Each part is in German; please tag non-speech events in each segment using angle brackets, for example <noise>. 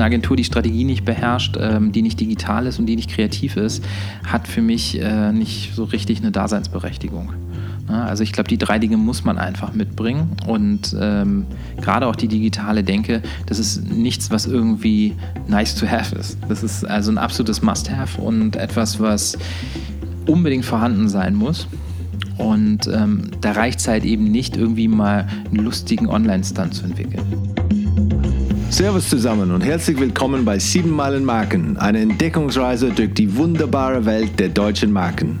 eine Agentur, die Strategie nicht beherrscht, ähm, die nicht digital ist und die nicht kreativ ist, hat für mich äh, nicht so richtig eine Daseinsberechtigung. Also ich glaube, die drei Dinge muss man einfach mitbringen. Und ähm, gerade auch die digitale Denke, das ist nichts, was irgendwie nice to have ist. Das ist also ein absolutes Must-have und etwas, was unbedingt vorhanden sein muss. Und ähm, da reicht es halt eben nicht, irgendwie mal einen lustigen Online-Stand zu entwickeln. Servus zusammen und herzlich willkommen bei 7 Meilen Marken, eine Entdeckungsreise durch die wunderbare Welt der deutschen Marken.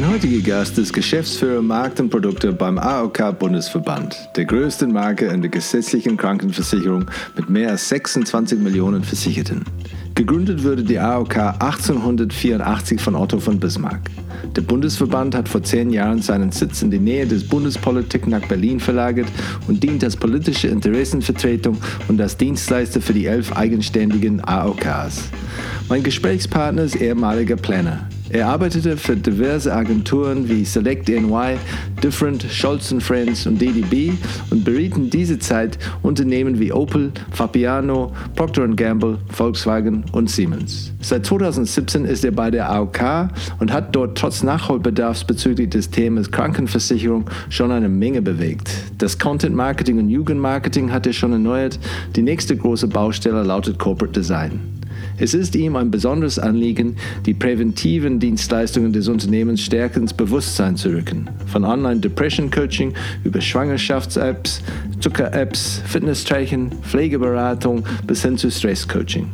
Mein heutiger Gast ist Geschäftsführer Markt und Produkte beim AOK Bundesverband, der größten Marke in der gesetzlichen Krankenversicherung mit mehr als 26 Millionen Versicherten. Gegründet wurde die AOK 1884 von Otto von Bismarck. Der Bundesverband hat vor zehn Jahren seinen Sitz in die Nähe des Bundespolitik nach Berlin verlagert und dient als politische Interessenvertretung und als Dienstleister für die elf eigenständigen AOKs. Mein Gesprächspartner ist ehemaliger Planner. Er arbeitete für diverse Agenturen wie Select NY, Different, Scholz Friends und DDB und beriet in dieser Zeit Unternehmen wie Opel, Fabiano, Procter Gamble, Volkswagen und Siemens. Seit 2017 ist er bei der AOK und hat dort trotz Nachholbedarfs bezüglich des Themas Krankenversicherung schon eine Menge bewegt. Das Content Marketing und Jugendmarketing hat er schon erneuert. Die nächste große Baustelle lautet Corporate Design. Es ist ihm ein besonderes Anliegen, die präventiven Dienstleistungen des Unternehmens stärker ins Bewusstsein zu rücken. Von Online-Depression-Coaching über Schwangerschafts-Apps, Zucker-Apps, Fitness-Tracking, Pflegeberatung bis hin zu Stress-Coaching.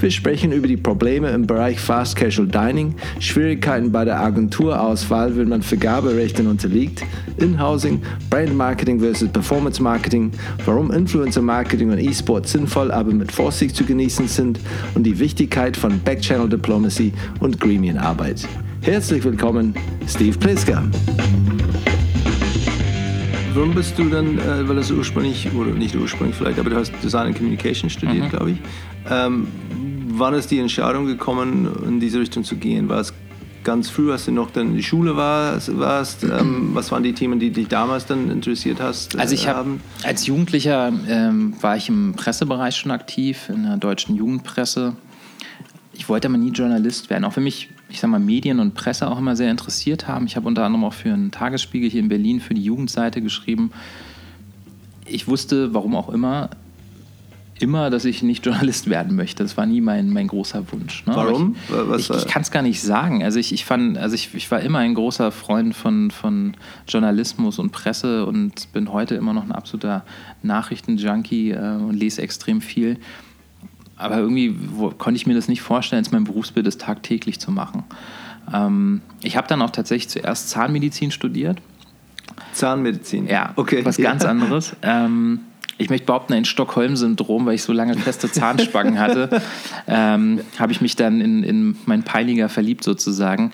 Wir sprechen über die Probleme im Bereich Fast Casual Dining, Schwierigkeiten bei der Agenturauswahl, wenn man Vergaberechten unterliegt, Inhousing, Brand Marketing versus Performance Marketing, warum Influencer Marketing und E-Sport sinnvoll, aber mit Vorsicht zu genießen sind und die Wichtigkeit von Backchannel Diplomacy und Gremienarbeit. Herzlich willkommen, Steve Pliska. Warum bist du dann, äh, weil du ursprünglich, oder nicht ursprünglich vielleicht, aber du hast Design and Communication studiert, mhm. glaube ich. Ähm, wann ist die Entscheidung gekommen, in diese Richtung zu gehen? War es ganz früh, als du noch dann in die Schule warst? warst ähm, was waren die Themen, die dich damals dann interessiert hast? Äh, also ich habe als Jugendlicher ähm, war ich im Pressebereich schon aktiv, in der deutschen Jugendpresse. Ich wollte aber nie Journalist werden, auch für mich ich sag mal, Medien und Presse auch immer sehr interessiert haben. Ich habe unter anderem auch für einen Tagesspiegel hier in Berlin für die Jugendseite geschrieben. Ich wusste, warum auch immer, immer, dass ich nicht <laughs> Journalist werden möchte. Das war nie mein, mein großer Wunsch. Ne? Warum? ich, ich, ich kann es gar nicht sagen. Also ich, ich fand, also ich, ich war immer ein großer Freund von, von Journalismus und Presse und bin heute immer noch ein absoluter Nachrichtenjunkie äh, und lese extrem viel. Aber irgendwie wo, konnte ich mir das nicht vorstellen, als mein Berufsbild ist tagtäglich zu machen. Ähm, ich habe dann auch tatsächlich zuerst Zahnmedizin studiert. Zahnmedizin? Ja, okay. Was ganz ja. anderes. Ähm, ich möchte behaupten, ein Stockholm-Syndrom, weil ich so lange feste Zahnspangen <laughs> hatte, ähm, habe ich mich dann in, in meinen Peiniger verliebt sozusagen.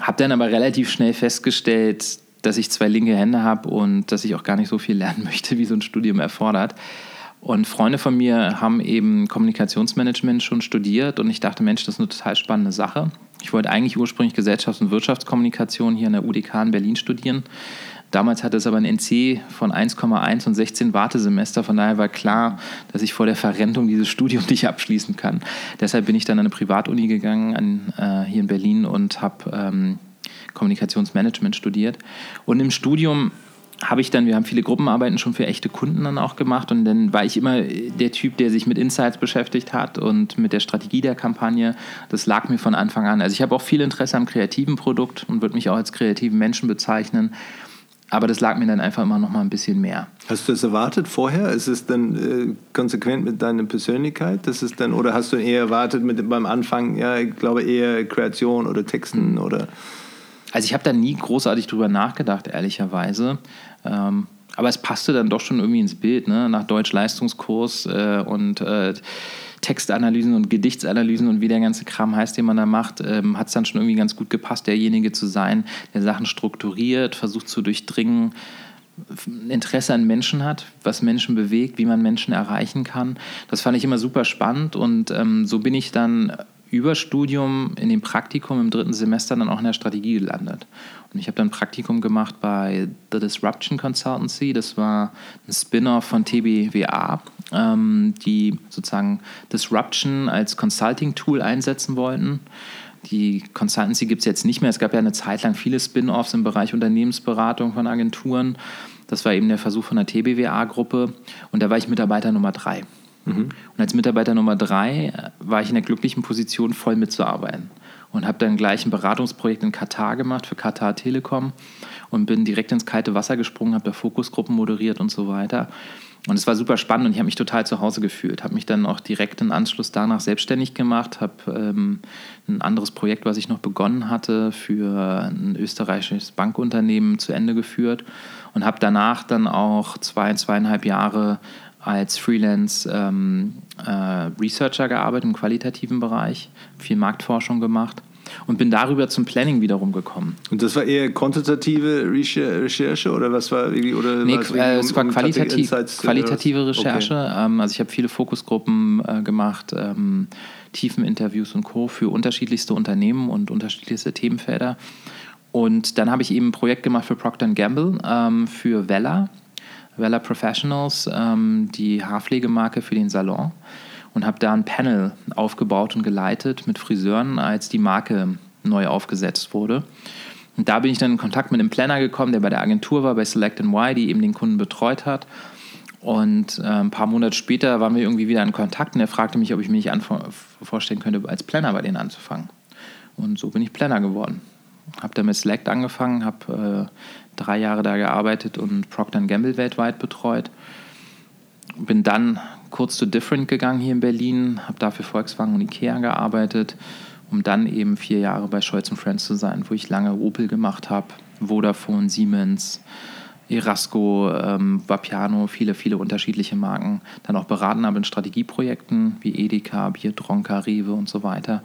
Habe dann aber relativ schnell festgestellt, dass ich zwei linke Hände habe und dass ich auch gar nicht so viel lernen <laughs> möchte, wie so ein Studium erfordert. Und Freunde von mir haben eben Kommunikationsmanagement schon studiert und ich dachte, Mensch, das ist eine total spannende Sache. Ich wollte eigentlich ursprünglich Gesellschafts- und Wirtschaftskommunikation hier an der UDK in Berlin studieren. Damals hatte es aber ein NC von 1,1 und 16 Wartesemester. Von daher war klar, dass ich vor der Verrentung dieses Studium nicht abschließen kann. Deshalb bin ich dann an eine Privatuni gegangen an, äh, hier in Berlin und habe ähm, Kommunikationsmanagement studiert. Und im Studium habe ich dann, wir haben viele Gruppenarbeiten schon für echte Kunden dann auch gemacht und dann war ich immer der Typ, der sich mit Insights beschäftigt hat und mit der Strategie der Kampagne. Das lag mir von Anfang an. Also ich habe auch viel Interesse am kreativen Produkt und würde mich auch als kreativen Menschen bezeichnen. Aber das lag mir dann einfach immer noch mal ein bisschen mehr. Hast du das erwartet vorher? Ist es dann äh, konsequent mit deiner Persönlichkeit? Das ist dann, oder hast du eher erwartet mit, beim Anfang, ja, ich glaube eher Kreation oder Texten mhm. oder? Also ich habe da nie großartig drüber nachgedacht, ehrlicherweise. Ähm, aber es passte dann doch schon irgendwie ins Bild, ne? nach Deutsch-Leistungskurs äh, und äh, Textanalysen und Gedichtsanalysen und wie der ganze Kram heißt, den man da macht, ähm, hat es dann schon irgendwie ganz gut gepasst, derjenige zu sein, der Sachen strukturiert, versucht zu durchdringen, Interesse an Menschen hat, was Menschen bewegt, wie man Menschen erreichen kann. Das fand ich immer super spannend und ähm, so bin ich dann über Studium in dem Praktikum im dritten Semester dann auch in der Strategie gelandet. Und ich habe dann ein Praktikum gemacht bei The Disruption Consultancy. Das war ein Spin-off von TBWA, ähm, die sozusagen Disruption als Consulting-Tool einsetzen wollten. Die Consultancy gibt es jetzt nicht mehr. Es gab ja eine Zeit lang viele Spin-offs im Bereich Unternehmensberatung von Agenturen. Das war eben der Versuch von der TBWA-Gruppe. Und da war ich Mitarbeiter Nummer drei. Mhm. Und als Mitarbeiter Nummer drei war ich in der glücklichen Position, voll mitzuarbeiten. Und habe dann gleich ein Beratungsprojekt in Katar gemacht für Katar Telekom und bin direkt ins kalte Wasser gesprungen, habe da Fokusgruppen moderiert und so weiter. Und es war super spannend und ich habe mich total zu Hause gefühlt. Habe mich dann auch direkt im Anschluss danach selbstständig gemacht, habe ähm, ein anderes Projekt, was ich noch begonnen hatte, für ein österreichisches Bankunternehmen zu Ende geführt und habe danach dann auch zwei, zweieinhalb Jahre als Freelance ähm, äh, Researcher gearbeitet im qualitativen Bereich, viel Marktforschung gemacht und bin darüber zum Planning wiederum gekommen. Und das war eher quantitative Recherche oder was war irgendwie oder nee, es, äh, es war um qualitativ, qualitative Recherche. Okay. Ähm, also ich habe viele Fokusgruppen äh, gemacht, ähm, Tiefeninterviews und Co. für unterschiedlichste Unternehmen und unterschiedlichste Themenfelder. Und dann habe ich eben ein Projekt gemacht für Procter Gamble, ähm, für Vella, Vella Professionals, ähm, die Haarpflegemarke für den Salon und habe da ein Panel aufgebaut und geleitet mit Friseuren, als die Marke neu aufgesetzt wurde. Und da bin ich dann in Kontakt mit einem Planner gekommen, der bei der Agentur war, bei Select Y, die eben den Kunden betreut hat. Und äh, ein paar Monate später waren wir irgendwie wieder in Kontakt und er fragte mich, ob ich mir nicht vorstellen könnte, als Planner bei denen anzufangen. Und so bin ich Planner geworden. Habe dann mit Select angefangen, habe äh, drei Jahre da gearbeitet und Procter Gamble weltweit betreut. Bin dann kurz zu Different gegangen hier in Berlin, habe dafür Volkswagen und Ikea gearbeitet, um dann eben vier Jahre bei Scholz Friends zu sein, wo ich lange Opel gemacht habe, Vodafone, Siemens, Erasco, ähm, Vapiano, viele, viele unterschiedliche Marken. Dann auch beraten habe in Strategieprojekten wie Edeka, Bierdronka, Rewe und so weiter.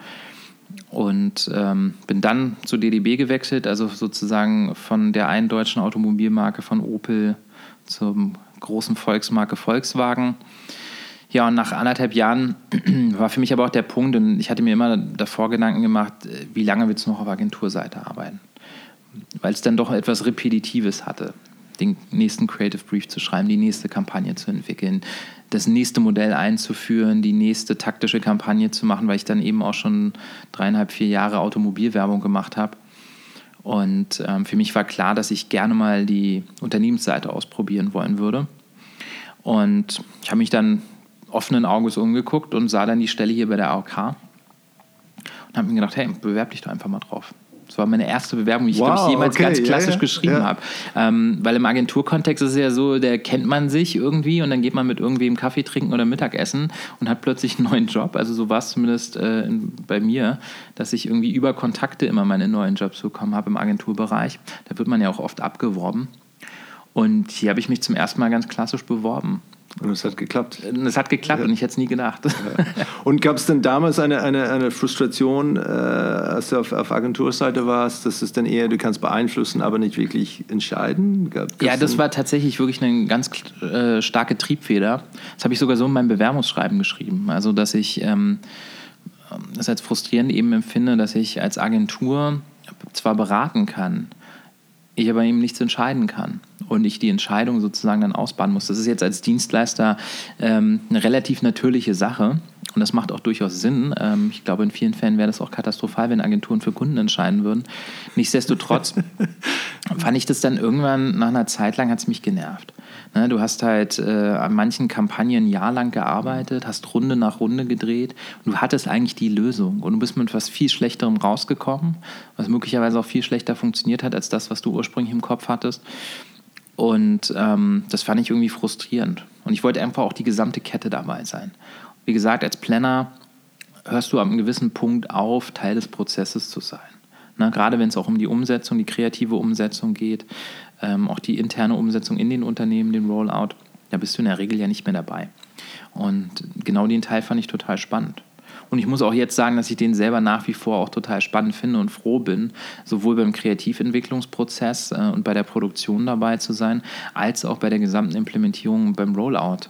Und ähm, bin dann zu DDB gewechselt, also sozusagen von der einen deutschen Automobilmarke von Opel zum großen Volksmarke Volkswagen. Ja, und nach anderthalb Jahren <clears throat> war für mich aber auch der Punkt, und ich hatte mir immer davor Gedanken gemacht, äh, wie lange willst du noch auf Agenturseite arbeiten? Weil es dann doch etwas Repetitives hatte, den nächsten Creative Brief zu schreiben, die nächste Kampagne zu entwickeln, das nächste Modell einzuführen, die nächste taktische Kampagne zu machen, weil ich dann eben auch schon dreieinhalb, vier Jahre Automobilwerbung gemacht habe. Und ähm, für mich war klar, dass ich gerne mal die Unternehmensseite ausprobieren wollen würde. Und ich habe mich dann offenen Auges umgeguckt und sah dann die Stelle hier bei der AOK und habe mir gedacht, hey, bewerb dich doch einfach mal drauf. Das war meine erste Bewerbung, die ich, wow, ich jemals okay, ganz klassisch ja, ja, geschrieben ja. habe. Ähm, weil im Agenturkontext ist es ja so, der kennt man sich irgendwie und dann geht man mit irgendwem Kaffee trinken oder Mittagessen und hat plötzlich einen neuen Job. Also so war es zumindest äh, in, bei mir, dass ich irgendwie über Kontakte immer meine neuen Jobs bekommen habe im Agenturbereich. Da wird man ja auch oft abgeworben. Und hier habe ich mich zum ersten Mal ganz klassisch beworben. Und es hat geklappt. Es hat geklappt ja. und ich hätte es nie gedacht. Ja. Und gab es denn damals eine, eine, eine Frustration, äh, als du auf, auf Agenturseite warst, dass es dann eher, du kannst beeinflussen, aber nicht wirklich entscheiden? Gab, ja, das war tatsächlich wirklich eine ganz äh, starke Triebfeder. Das habe ich sogar so in meinem Bewerbungsschreiben geschrieben. Also, dass ich ähm, das als frustrierend eben empfinde, dass ich als Agentur zwar beraten kann, ich aber eben nichts entscheiden kann und ich die Entscheidung sozusagen dann ausbaden muss. Das ist jetzt als Dienstleister ähm, eine relativ natürliche Sache und das macht auch durchaus Sinn. Ähm, ich glaube, in vielen Fällen wäre das auch katastrophal, wenn Agenturen für Kunden entscheiden würden. Nichtsdestotrotz <laughs> fand ich das dann irgendwann, nach einer Zeit lang hat es mich genervt. Ne, du hast halt äh, an manchen Kampagnen ein Jahr lang gearbeitet, hast Runde nach Runde gedreht und du hattest eigentlich die Lösung und du bist mit etwas viel Schlechterem rausgekommen, was möglicherweise auch viel schlechter funktioniert hat als das, was du ursprünglich im Kopf hattest. Und ähm, das fand ich irgendwie frustrierend. Und ich wollte einfach auch die gesamte Kette dabei sein. Wie gesagt, als Planner hörst du einem gewissen Punkt auf, Teil des Prozesses zu sein. Na, gerade wenn es auch um die Umsetzung, die kreative Umsetzung geht, ähm, auch die interne Umsetzung in den Unternehmen, den Rollout. Da bist du in der Regel ja nicht mehr dabei. Und genau den Teil fand ich total spannend. Und ich muss auch jetzt sagen, dass ich den selber nach wie vor auch total spannend finde und froh bin, sowohl beim Kreativentwicklungsprozess äh, und bei der Produktion dabei zu sein, als auch bei der gesamten Implementierung beim Rollout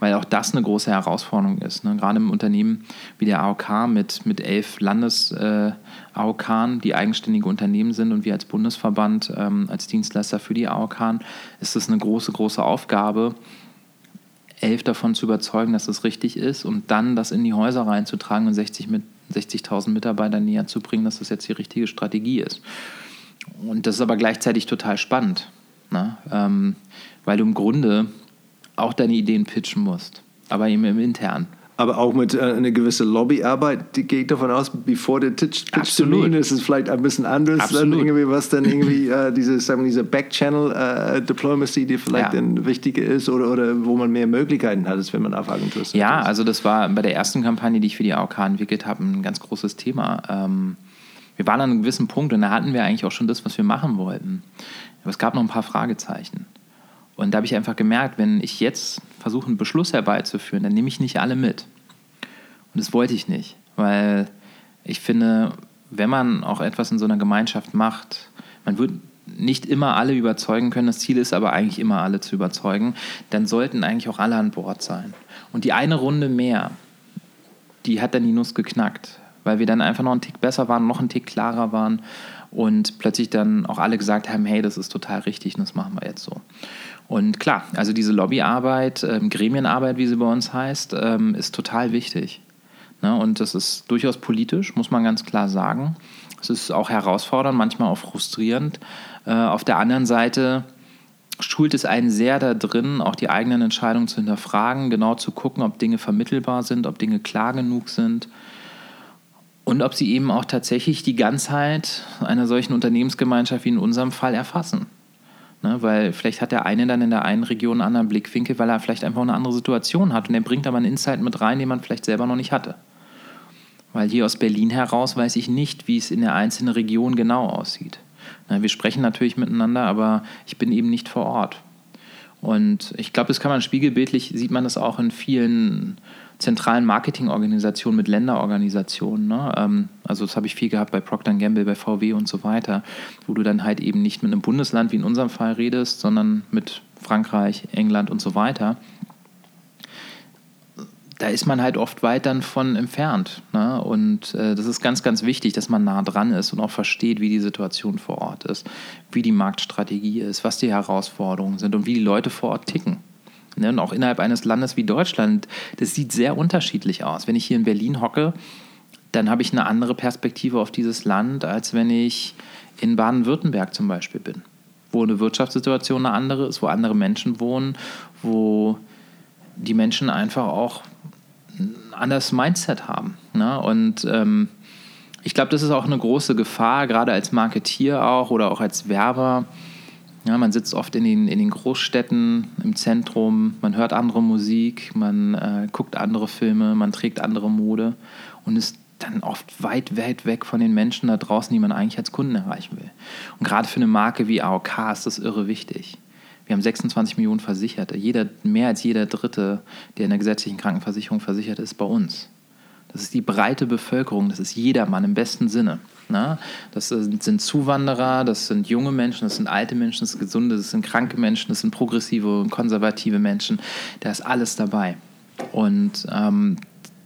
weil auch das eine große Herausforderung ist. Ne? Gerade im Unternehmen wie der AOK mit, mit elf Landes-AOK, äh, die eigenständige Unternehmen sind und wir als Bundesverband, ähm, als Dienstleister für die AOK, ist das eine große, große Aufgabe, elf davon zu überzeugen, dass das richtig ist und dann das in die Häuser reinzutragen und 60 mit 60.000 Mitarbeitern näher zu bringen, dass das jetzt die richtige Strategie ist. Und das ist aber gleichzeitig total spannend, ne? ähm, weil du im Grunde auch deine Ideen pitchen musst, aber eben im Intern. Aber auch mit äh, einer gewissen Lobbyarbeit, die geht davon aus, bevor der Pitch, Pitch Termin ist es vielleicht ein bisschen anders, Absolut. dann irgendwie, was dann irgendwie äh, diese, sagen wir, diese Backchannel äh, Diplomacy, die vielleicht ja. dann wichtiger ist oder, oder wo man mehr Möglichkeiten hat, als wenn man auf Agentur ist. Ja, also das war bei der ersten Kampagne, die ich für die AOK entwickelt habe, ein ganz großes Thema. Ähm, wir waren an einem gewissen Punkt und da hatten wir eigentlich auch schon das, was wir machen wollten. Aber es gab noch ein paar Fragezeichen. Und da habe ich einfach gemerkt, wenn ich jetzt versuche, einen Beschluss herbeizuführen, dann nehme ich nicht alle mit. Und das wollte ich nicht, weil ich finde, wenn man auch etwas in so einer Gemeinschaft macht, man wird nicht immer alle überzeugen können, das Ziel ist aber eigentlich immer alle zu überzeugen, dann sollten eigentlich auch alle an Bord sein. Und die eine Runde mehr, die hat dann die Nuss geknackt, weil wir dann einfach noch einen Tick besser waren, noch einen Tick klarer waren und plötzlich dann auch alle gesagt haben, hey, das ist total richtig und das machen wir jetzt so. Und klar, also diese Lobbyarbeit, ähm, Gremienarbeit, wie sie bei uns heißt, ähm, ist total wichtig. Ne? Und das ist durchaus politisch, muss man ganz klar sagen. Es ist auch herausfordernd, manchmal auch frustrierend. Äh, auf der anderen Seite schult es einen sehr da drin, auch die eigenen Entscheidungen zu hinterfragen, genau zu gucken, ob Dinge vermittelbar sind, ob Dinge klar genug sind und ob sie eben auch tatsächlich die Ganzheit einer solchen Unternehmensgemeinschaft wie in unserem Fall erfassen. Ne, weil vielleicht hat der eine dann in der einen Region einen anderen Blickwinkel, weil er vielleicht einfach eine andere Situation hat. Und er bringt aber einen Insight mit rein, den man vielleicht selber noch nicht hatte. Weil hier aus Berlin heraus weiß ich nicht, wie es in der einzelnen Region genau aussieht. Ne, wir sprechen natürlich miteinander, aber ich bin eben nicht vor Ort. Und ich glaube, das kann man spiegelbildlich, sieht man das auch in vielen zentralen Marketingorganisationen mit Länderorganisationen. Ne? Ähm, also das habe ich viel gehabt bei Procter Gamble, bei VW und so weiter, wo du dann halt eben nicht mit einem Bundesland wie in unserem Fall redest, sondern mit Frankreich, England und so weiter. Da ist man halt oft weit dann von entfernt. Ne? Und äh, das ist ganz, ganz wichtig, dass man nah dran ist und auch versteht, wie die Situation vor Ort ist, wie die Marktstrategie ist, was die Herausforderungen sind und wie die Leute vor Ort ticken. Ne? Und auch innerhalb eines Landes wie Deutschland, das sieht sehr unterschiedlich aus. Wenn ich hier in Berlin hocke, dann habe ich eine andere Perspektive auf dieses Land, als wenn ich in Baden-Württemberg zum Beispiel bin, wo eine Wirtschaftssituation eine andere ist, wo andere Menschen wohnen, wo die Menschen einfach auch ein anderes Mindset haben. Ne? Und ähm, ich glaube, das ist auch eine große Gefahr, gerade als Marketier auch oder auch als Werber, ja, man sitzt oft in den, in den Großstädten im Zentrum, man hört andere Musik, man äh, guckt andere Filme, man trägt andere Mode und ist dann oft weit, weit weg von den Menschen da draußen, die man eigentlich als Kunden erreichen will. Und gerade für eine Marke wie AOK ist das irre wichtig. Wir haben 26 Millionen Versicherte. Jeder, mehr als jeder Dritte, der in der gesetzlichen Krankenversicherung versichert ist, bei uns. Das ist die breite Bevölkerung, das ist jedermann im besten Sinne. Na? Das sind Zuwanderer, das sind junge Menschen, das sind alte Menschen, das sind gesunde, das sind kranke Menschen, das sind progressive und konservative Menschen. Da ist alles dabei. Und ähm,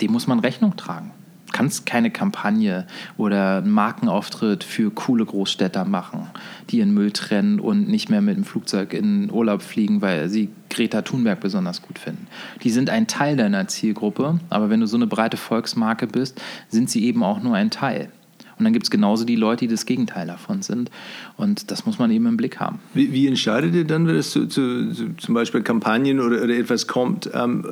dem muss man Rechnung tragen kannst keine Kampagne oder einen Markenauftritt für coole Großstädter machen, die ihren Müll trennen und nicht mehr mit dem Flugzeug in Urlaub fliegen, weil sie Greta Thunberg besonders gut finden. Die sind ein Teil deiner Zielgruppe, aber wenn du so eine breite Volksmarke bist, sind sie eben auch nur ein Teil. Und dann gibt es genauso die Leute, die das Gegenteil davon sind. Und das muss man eben im Blick haben. Wie, wie entscheidet ihr dann, wenn es zu, zu, zu zum Beispiel Kampagnen oder, oder etwas kommt? Ähm,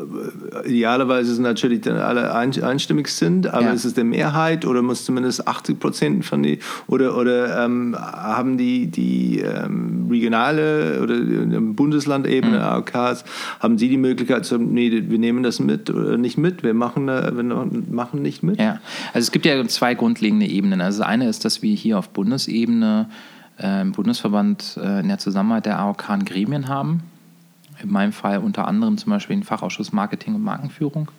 idealerweise sind natürlich dann alle einstimmig sind, aber ja. ist es der Mehrheit oder muss zumindest 80 Prozent von die oder, oder ähm, haben die, die ähm, regionale oder Bundeslandebene mhm. AOKs, haben sie die Möglichkeit zu sagen, nee, wir nehmen das mit oder nicht mit, wir machen, wir machen nicht mit? Ja, also es gibt ja zwei grundlegende Ebenen Ebenen. Also das eine ist, dass wir hier auf Bundesebene äh, im Bundesverband äh, in der Zusammenarbeit der AOK Gremien haben, In meinem Fall unter anderem zum Beispiel den Fachausschuss Marketing und Markenführung.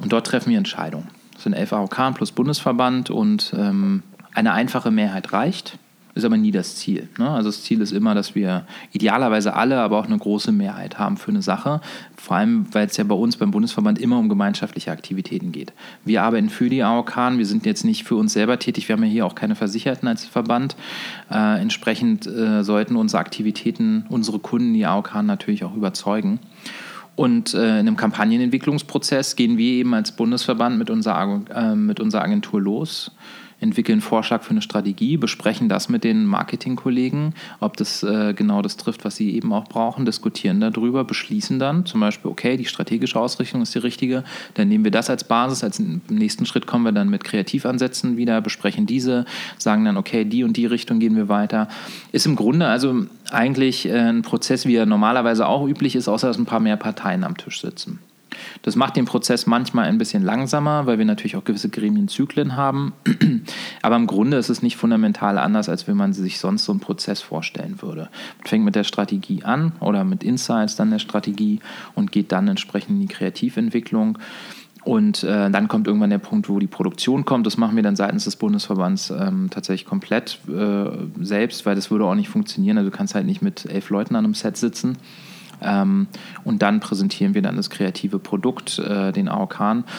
Und dort treffen wir Entscheidungen. Das sind elf AOK plus Bundesverband und ähm, eine einfache Mehrheit reicht ist aber nie das Ziel. Ne? Also das Ziel ist immer, dass wir idealerweise alle, aber auch eine große Mehrheit haben für eine Sache. Vor allem, weil es ja bei uns beim Bundesverband immer um gemeinschaftliche Aktivitäten geht. Wir arbeiten für die AOK, wir sind jetzt nicht für uns selber tätig, wir haben ja hier auch keine Versicherten als Verband. Äh, entsprechend äh, sollten unsere Aktivitäten unsere Kunden, die AOK, natürlich auch überzeugen. Und äh, in einem Kampagnenentwicklungsprozess gehen wir eben als Bundesverband mit unserer, äh, mit unserer Agentur los entwickeln Vorschlag für eine Strategie, besprechen das mit den Marketingkollegen, ob das äh, genau das trifft, was sie eben auch brauchen, diskutieren darüber, beschließen dann zum Beispiel, okay, die strategische Ausrichtung ist die richtige, dann nehmen wir das als Basis, als nächsten Schritt kommen wir dann mit Kreativansätzen wieder, besprechen diese, sagen dann, okay, die und die Richtung gehen wir weiter. Ist im Grunde also eigentlich äh, ein Prozess, wie er normalerweise auch üblich ist, außer dass ein paar mehr Parteien am Tisch sitzen. Das macht den Prozess manchmal ein bisschen langsamer, weil wir natürlich auch gewisse Gremienzyklen haben. <clears throat> Aber im Grunde ist es nicht fundamental anders, als wenn man sich sonst so einen Prozess vorstellen würde. Man fängt mit der Strategie an oder mit Insights dann der Strategie und geht dann entsprechend in die Kreativentwicklung. Und äh, dann kommt irgendwann der Punkt, wo die Produktion kommt. Das machen wir dann seitens des Bundesverbands ähm, tatsächlich komplett äh, selbst, weil das würde auch nicht funktionieren. Also du kannst halt nicht mit elf Leuten an einem Set sitzen. Ähm, und dann präsentieren wir dann das kreative Produkt, äh, den AOK.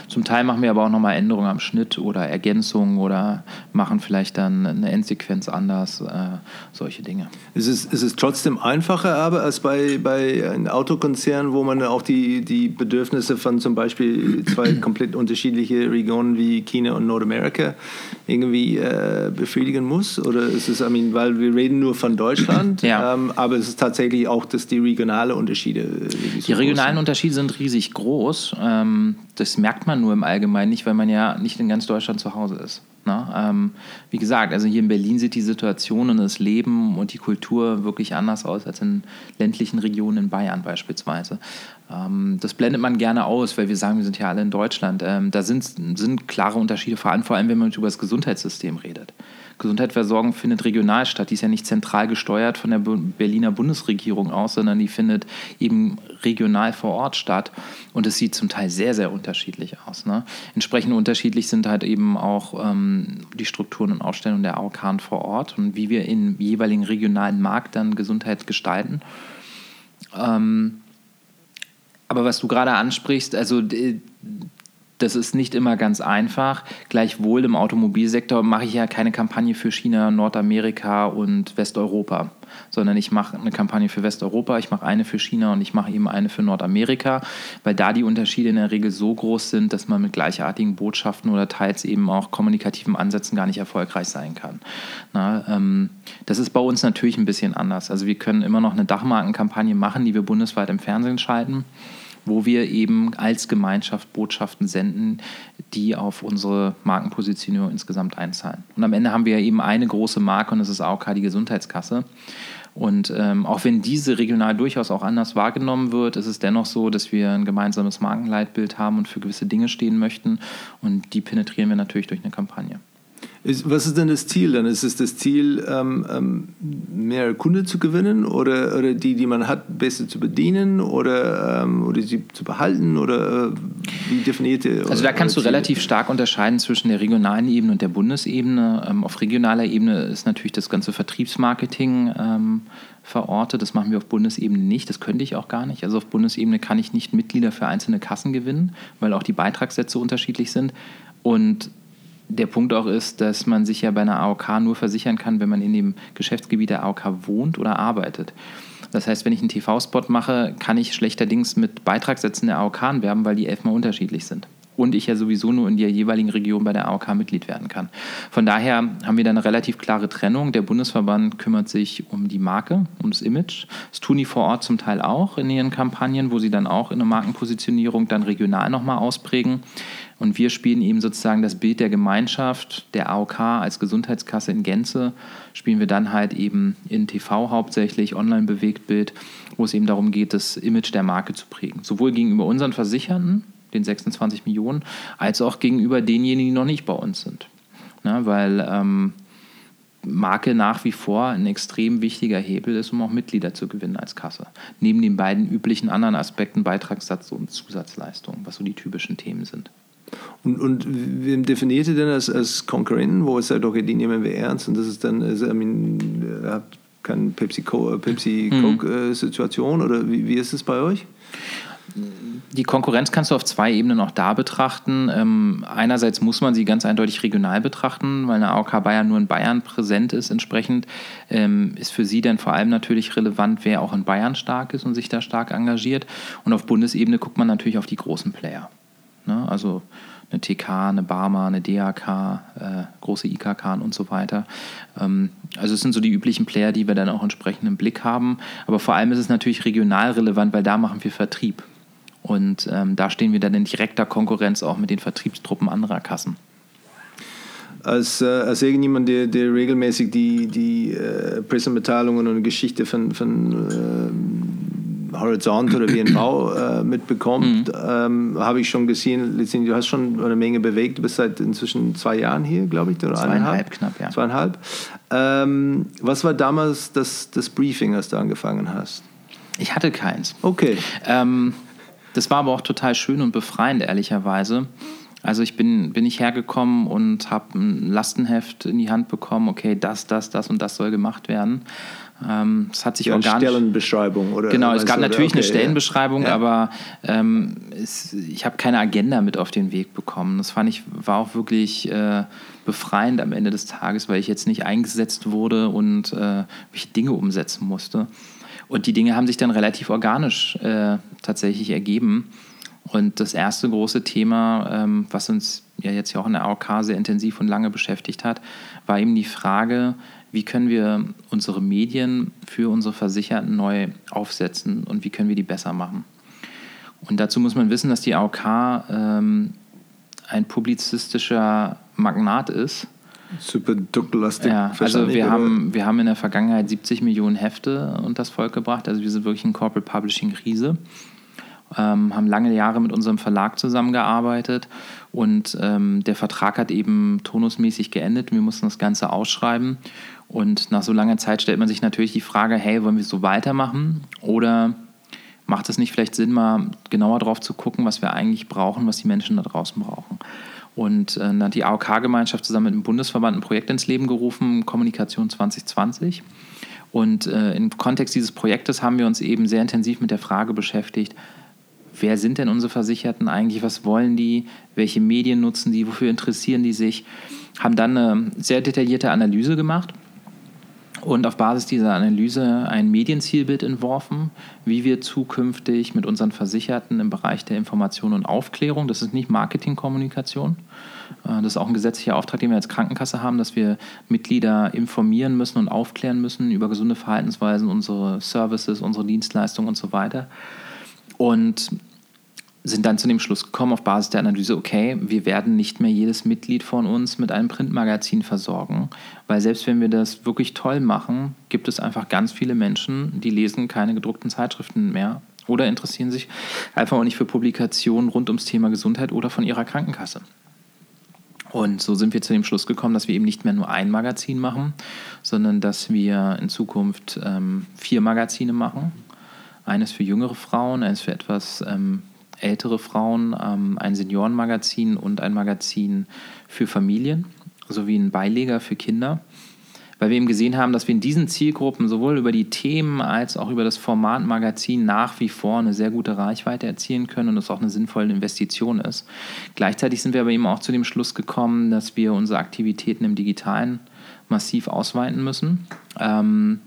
Zum Teil machen wir aber auch nochmal Änderungen am Schnitt oder Ergänzungen oder machen vielleicht dann eine Endsequenz anders, äh, solche Dinge. Ist es, ist es trotzdem einfacher aber als bei, bei einem Autokonzern, wo man auch die, die Bedürfnisse von zum Beispiel zwei <clears throat> komplett unterschiedliche Regionen wie China und Nordamerika irgendwie äh, befriedigen muss? Oder ist es, I mean, weil wir reden nur von Deutschland, <clears throat> ja. ähm, aber es ist tatsächlich auch, dass die regionale Unterschiede? Äh, die regionalen Unterschiede sind riesig groß. Ähm, das merkt man nur im Allgemeinen nicht, weil man ja nicht in ganz Deutschland zu Hause ist. Ne? Ähm, wie gesagt, also hier in Berlin sieht die Situation und das Leben und die Kultur wirklich anders aus als in ländlichen Regionen in Bayern beispielsweise. Ähm, das blendet man gerne aus, weil wir sagen, wir sind ja alle in Deutschland. da sind, sind klare Unterschiede, vor allem, vor allem wenn man über das Gesundheitssystem redet. Gesundheitsversorgung findet regional statt. Die ist ja nicht zentral gesteuert von der Berliner Bundesregierung aus, sondern die findet eben regional vor Ort statt. Und es sieht zum Teil sehr, sehr unterschiedlich aus. Ne? Entsprechend unterschiedlich sind halt eben auch ähm, die Strukturen und Ausstellungen der AOK vor Ort und wie wir im jeweiligen regionalen Markt dann Gesundheit gestalten. Ähm, aber was du gerade ansprichst, also das ist nicht immer ganz einfach. Gleichwohl im Automobilsektor mache ich ja keine Kampagne für China, Nordamerika und Westeuropa, sondern ich mache eine Kampagne für Westeuropa, ich mache eine für China und ich mache eben eine für Nordamerika, weil da die Unterschiede in der Regel so groß sind, dass man mit gleichartigen Botschaften oder teils eben auch kommunikativen Ansätzen gar nicht erfolgreich sein kann. Na, ähm, das ist bei uns natürlich ein bisschen anders. Also wir können immer noch eine Dachmarkenkampagne machen, die wir bundesweit im Fernsehen schalten wo wir eben als Gemeinschaft Botschaften senden, die auf unsere Markenpositionierung insgesamt einzahlen. Und am Ende haben wir eben eine große Marke und das ist AOK, die Gesundheitskasse. Und ähm, auch wenn diese regional durchaus auch anders wahrgenommen wird, ist es dennoch so, dass wir ein gemeinsames Markenleitbild haben und für gewisse Dinge stehen möchten. Und die penetrieren wir natürlich durch eine Kampagne. Ist, was ist denn das Ziel dann? Ist es das Ziel, ähm, ähm, mehr Kunden zu gewinnen oder, oder die, die man hat, besser zu bedienen oder, ähm, oder sie zu behalten? Oder äh, wie definiert ihr? Also da kannst du relativ stark unterscheiden zwischen der regionalen Ebene und der Bundesebene. Ähm, auf regionaler Ebene ist natürlich das ganze Vertriebsmarketing ähm, verortet. Das machen wir auf Bundesebene nicht. Das könnte ich auch gar nicht. Also auf Bundesebene kann ich nicht Mitglieder für einzelne Kassen gewinnen, weil auch die Beitragssätze unterschiedlich sind. Und der Punkt auch ist, dass man sich ja bei einer AOK nur versichern kann, wenn man in dem Geschäftsgebiet der AOK wohnt oder arbeitet. Das heißt, wenn ich einen TV-Spot mache, kann ich schlechterdings mit Beitragssätzen der AOK werben, weil die elfmal unterschiedlich sind. Und ich ja sowieso nur in der jeweiligen Region bei der AOK Mitglied werden kann. Von daher haben wir da eine relativ klare Trennung. Der Bundesverband kümmert sich um die Marke, um das Image. Das tun die vor Ort zum Teil auch in ihren Kampagnen, wo sie dann auch in eine Markenpositionierung dann regional nochmal ausprägen. Und wir spielen eben sozusagen das Bild der Gemeinschaft, der AOK als Gesundheitskasse in Gänze, spielen wir dann halt eben in TV hauptsächlich, Online-Bewegtbild, wo es eben darum geht, das Image der Marke zu prägen. Sowohl gegenüber unseren Versicherten, den 26 Millionen, als auch gegenüber denjenigen, die noch nicht bei uns sind. Na, weil ähm, Marke nach wie vor ein extrem wichtiger Hebel ist, um auch Mitglieder zu gewinnen als Kasse. Neben den beiden üblichen anderen Aspekten Beitragssatz und Zusatzleistung, was so die typischen Themen sind. Und, und wem definiert ihr denn als, als Konkurrenten, wo ihr sagt, okay, die nehmen wir ernst und das ist dann, also, I mean, ihr habt keine Pepsi-Coke-Situation Pepsi mhm. oder wie, wie ist es bei euch? Die Konkurrenz kannst du auf zwei Ebenen auch da betrachten. Ähm, einerseits muss man sie ganz eindeutig regional betrachten, weil eine AOK Bayern nur in Bayern präsent ist. Entsprechend ähm, ist für sie dann vor allem natürlich relevant, wer auch in Bayern stark ist und sich da stark engagiert. Und auf Bundesebene guckt man natürlich auf die großen Player. Ne? Also eine TK, eine Barmer, eine DAK, äh, große IKK und so weiter. Ähm, also es sind so die üblichen Player, die wir dann auch entsprechend im Blick haben. Aber vor allem ist es natürlich regional relevant, weil da machen wir Vertrieb. Und ähm, da stehen wir dann in direkter Konkurrenz auch mit den Vertriebstruppen anderer Kassen. Als, äh, als irgendjemand, der, der regelmäßig die, die äh, Pressemitteilungen und Geschichte von, von äh, Horizont oder WNV <clears throat> äh, mitbekommt, mhm. ähm, habe ich schon gesehen, du hast schon eine Menge bewegt. Du bist seit inzwischen zwei Jahren hier, glaube ich, oder Zweieinhalb knapp, ja. Zweieinhalb. Ähm, was war damals das, das Briefing, als du angefangen hast? Ich hatte keins. Okay. Ähm, das war aber auch total schön und befreiend, ehrlicherweise. Also ich bin, bin ich hergekommen und habe ein Lastenheft in die Hand bekommen, okay, das, das, das und das soll gemacht werden. Ähm, es hat sich ja, organisch... Stellenbeschreibung, oder? Genau, es gab natürlich okay, eine Stellenbeschreibung, ja. aber ähm, es, ich habe keine Agenda mit auf den Weg bekommen. Das fand ich, war auch wirklich äh, befreiend am Ende des Tages, weil ich jetzt nicht eingesetzt wurde und äh, welche Dinge umsetzen musste. Und die Dinge haben sich dann relativ organisch äh, tatsächlich ergeben. Und das erste große Thema, ähm, was uns ja jetzt ja auch in der AOK sehr intensiv und lange beschäftigt hat, war eben die Frage, wie können wir unsere Medien für unsere Versicherten neu aufsetzen und wie können wir die besser machen. Und dazu muss man wissen, dass die AOK ähm, ein publizistischer Magnat ist super drucklastig. Ja, also wir haben, wir haben in der Vergangenheit 70 Millionen Hefte unter das Volk gebracht. Also wir sind wirklich ein Corporate Publishing Riese. Ähm, haben lange Jahre mit unserem Verlag zusammengearbeitet und ähm, der Vertrag hat eben tonusmäßig geendet. Wir mussten das Ganze ausschreiben und nach so langer Zeit stellt man sich natürlich die Frage, hey, wollen wir so weitermachen? Oder macht es nicht vielleicht Sinn, mal genauer drauf zu gucken, was wir eigentlich brauchen, was die Menschen da draußen brauchen? Und äh, dann hat die AOK-Gemeinschaft zusammen mit dem Bundesverband ein Projekt ins Leben gerufen, Kommunikation 2020. Und äh, im Kontext dieses Projektes haben wir uns eben sehr intensiv mit der Frage beschäftigt, wer sind denn unsere Versicherten eigentlich, was wollen die, welche Medien nutzen die, wofür interessieren die sich, haben dann eine sehr detaillierte Analyse gemacht und auf Basis dieser Analyse ein Medienzielbild entworfen, wie wir zukünftig mit unseren Versicherten im Bereich der Information und Aufklärung, das ist nicht Marketingkommunikation, äh, das ist auch ein gesetzlicher Auftrag, den wir als Krankenkasse haben, dass wir Mitglieder informieren müssen und aufklären müssen über gesunde Verhaltensweisen, unsere Services, unsere Dienstleistungen und so weiter. Und sind dann zu dem Schluss gekommen auf Basis der Analyse, okay, wir werden nicht mehr jedes Mitglied von uns mit einem Printmagazin versorgen, weil selbst wenn wir das wirklich toll machen, gibt es einfach ganz viele Menschen, die lesen keine gedruckten Zeitschriften mehr oder interessieren sich einfach auch nicht für Publikationen rund ums Thema Gesundheit oder von ihrer Krankenkasse. Und so sind wir zu dem Schluss gekommen, dass wir eben nicht mehr nur ein Magazin machen, sondern dass wir in Zukunft ähm, vier Magazine machen. Eines für jüngere Frauen, eines für etwas ähm, ältere Frauen, ähm, ein Seniorenmagazin und ein Magazin für Familien sowie ein Beileger für Kinder. Weil wir eben gesehen haben, dass wir in diesen Zielgruppen sowohl über die Themen als auch über das Format Magazin nach wie vor eine sehr gute Reichweite erzielen können und das auch eine sinnvolle Investition ist. Gleichzeitig sind wir aber eben auch zu dem Schluss gekommen, dass wir unsere Aktivitäten im Digitalen massiv ausweiten müssen, ähm,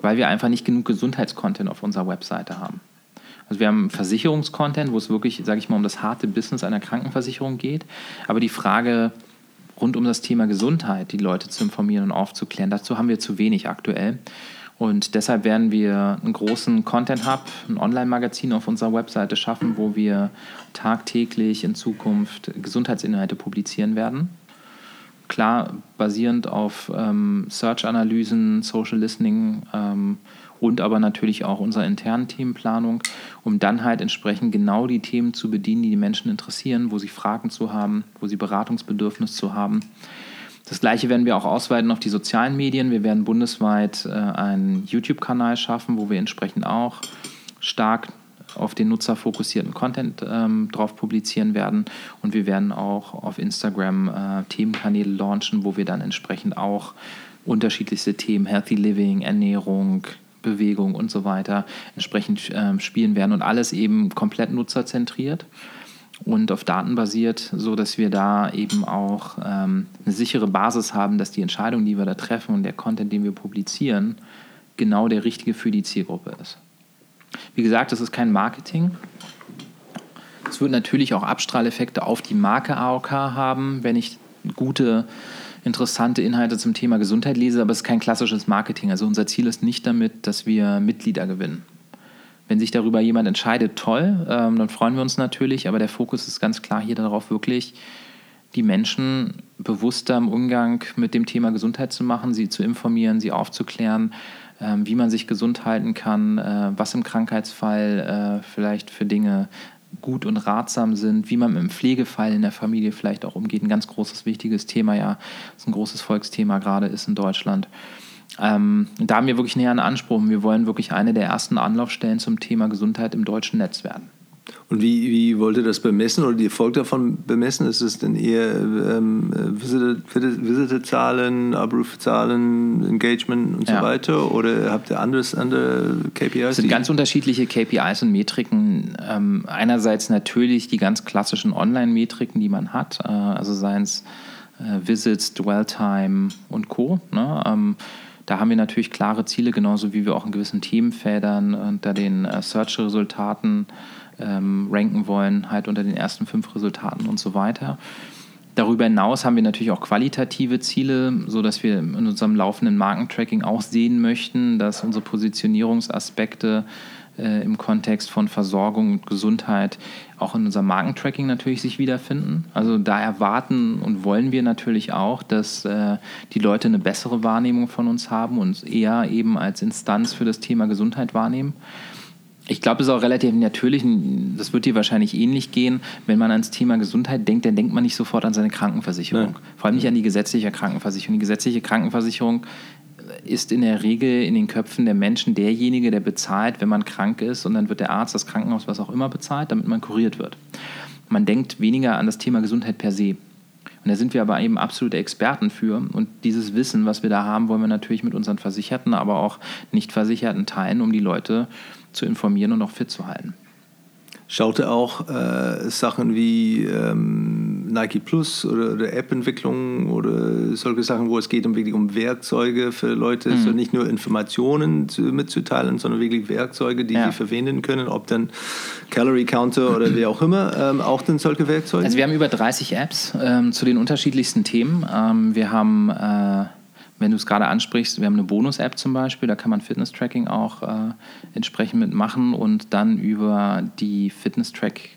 weil wir einfach nicht genug Gesundheitscontent auf unserer Webseite haben. Also wir haben Versicherungskontent, wo es wirklich, sage ich mal, um das harte Business einer Krankenversicherung geht. Aber die Frage rund um das Thema Gesundheit, die Leute zu informieren und aufzuklären, dazu haben wir zu wenig aktuell. Und deshalb werden wir einen großen Content-Hub, ein Online-Magazin auf unserer Webseite schaffen, wo wir tagtäglich in Zukunft Gesundheitsinhalte publizieren werden. Klar, basierend auf ähm, Search-Analysen, Social Listening ähm, und aber natürlich auch unserer internen Themenplanung, um dann halt entsprechend genau die Themen zu bedienen, die die Menschen interessieren, wo sie Fragen zu haben, wo sie Beratungsbedürfnis zu haben. Das gleiche werden wir auch ausweiten auf die sozialen Medien. Wir werden bundesweit äh, einen YouTube-Kanal schaffen, wo wir entsprechend auch stark auf den Nutzer fokussierten Content ähm, drauf publizieren werden. Und wir werden auch auf Instagram äh, Themenkanäle launchen, wo wir dann entsprechend auch unterschiedlichste Themen, Healthy Living, Ernährung, Bewegung und so weiter entsprechend ähm, spielen werden und alles eben komplett nutzerzentriert und auf Daten basiert, so dass wir da eben auch ähm, eine sichere Basis haben, dass die Entscheidung, die wir da treffen und der Content, den wir publizieren, genau der richtige für die Zielgruppe ist. Wie gesagt, das ist kein Marketing. Es wird natürlich auch Abstrahleffekte auf die Marke AOK haben, wenn ich gute, interessante Inhalte zum Thema Gesundheit lese, aber es ist kein klassisches Marketing. Also unser Ziel ist nicht damit, dass wir Mitglieder gewinnen. Wenn sich darüber jemand entscheidet, toll, ähm, dann freuen wir uns natürlich, aber der Fokus ist ganz klar hier darauf, wirklich die Menschen bewusster im Umgang mit dem Thema Gesundheit zu machen, sie zu informieren, sie aufzuklären, ähm, wie man sich gesund halten kann, äh, was im Krankheitsfall äh, vielleicht für Dinge gut und ratsam sind, wie man mit dem Pflegefall in der Familie vielleicht auch umgeht. Ein ganz großes, wichtiges Thema, ja, das ist ein großes Volksthema gerade ist in Deutschland. Ähm, da haben wir wirklich näher einen Anspruch. Wir wollen wirklich eine der ersten Anlaufstellen zum Thema Gesundheit im deutschen Netz werden. Und wie, wie wollt ihr das bemessen oder die Erfolg davon bemessen? Ist es denn eher ähm, Visitor-Zahlen, Abrufzahlen, Engagement und ja. so weiter? Oder habt ihr anderes, andere KPIs? Es sind ganz unterschiedliche KPIs und Metriken. Ähm, einerseits natürlich die ganz klassischen Online-Metriken, die man hat, äh, also seien es äh, Visits, Dwell-Time und Co. Ne? Ähm, da haben wir natürlich klare Ziele, genauso wie wir auch in gewissen Themenfeldern unter den äh, Search-Resultaten ähm, ranken wollen, halt unter den ersten fünf Resultaten und so weiter. Darüber hinaus haben wir natürlich auch qualitative Ziele, sodass wir in unserem laufenden Markentracking auch sehen möchten, dass unsere Positionierungsaspekte äh, im Kontext von Versorgung und Gesundheit auch in unserem Markentracking natürlich sich wiederfinden. Also da erwarten und wollen wir natürlich auch, dass äh, die Leute eine bessere Wahrnehmung von uns haben und eher eben als Instanz für das Thema Gesundheit wahrnehmen. Ich glaube, es ist auch relativ natürlich, das wird dir wahrscheinlich ähnlich gehen, wenn man ans Thema Gesundheit denkt, dann denkt man nicht sofort an seine Krankenversicherung. Nein. Vor allem nicht an die gesetzliche Krankenversicherung. Die gesetzliche Krankenversicherung ist in der Regel in den Köpfen der Menschen derjenige, der bezahlt, wenn man krank ist und dann wird der Arzt, das Krankenhaus, was auch immer bezahlt, damit man kuriert wird. Man denkt weniger an das Thema Gesundheit per se. Und da sind wir aber eben absolute Experten für. Und dieses Wissen, was wir da haben, wollen wir natürlich mit unseren Versicherten, aber auch Nicht-Versicherten teilen, um die Leute zu informieren und auch fit zu halten. Schaut er auch äh, Sachen wie ähm, Nike Plus oder, oder App-Entwicklung oder solche Sachen, wo es geht um wirklich um Werkzeuge für Leute, mhm. so nicht nur Informationen zu, mitzuteilen, sondern wirklich Werkzeuge, die ja. sie verwenden können, ob dann Calorie Counter oder wie auch immer, ähm, auch dann solche Werkzeuge? Also wir haben über 30 Apps ähm, zu den unterschiedlichsten Themen. Ähm, wir haben äh, wenn du es gerade ansprichst, wir haben eine Bonus-App zum Beispiel, da kann man Fitness-Tracking auch äh, entsprechend mitmachen und dann über die Fitness-Track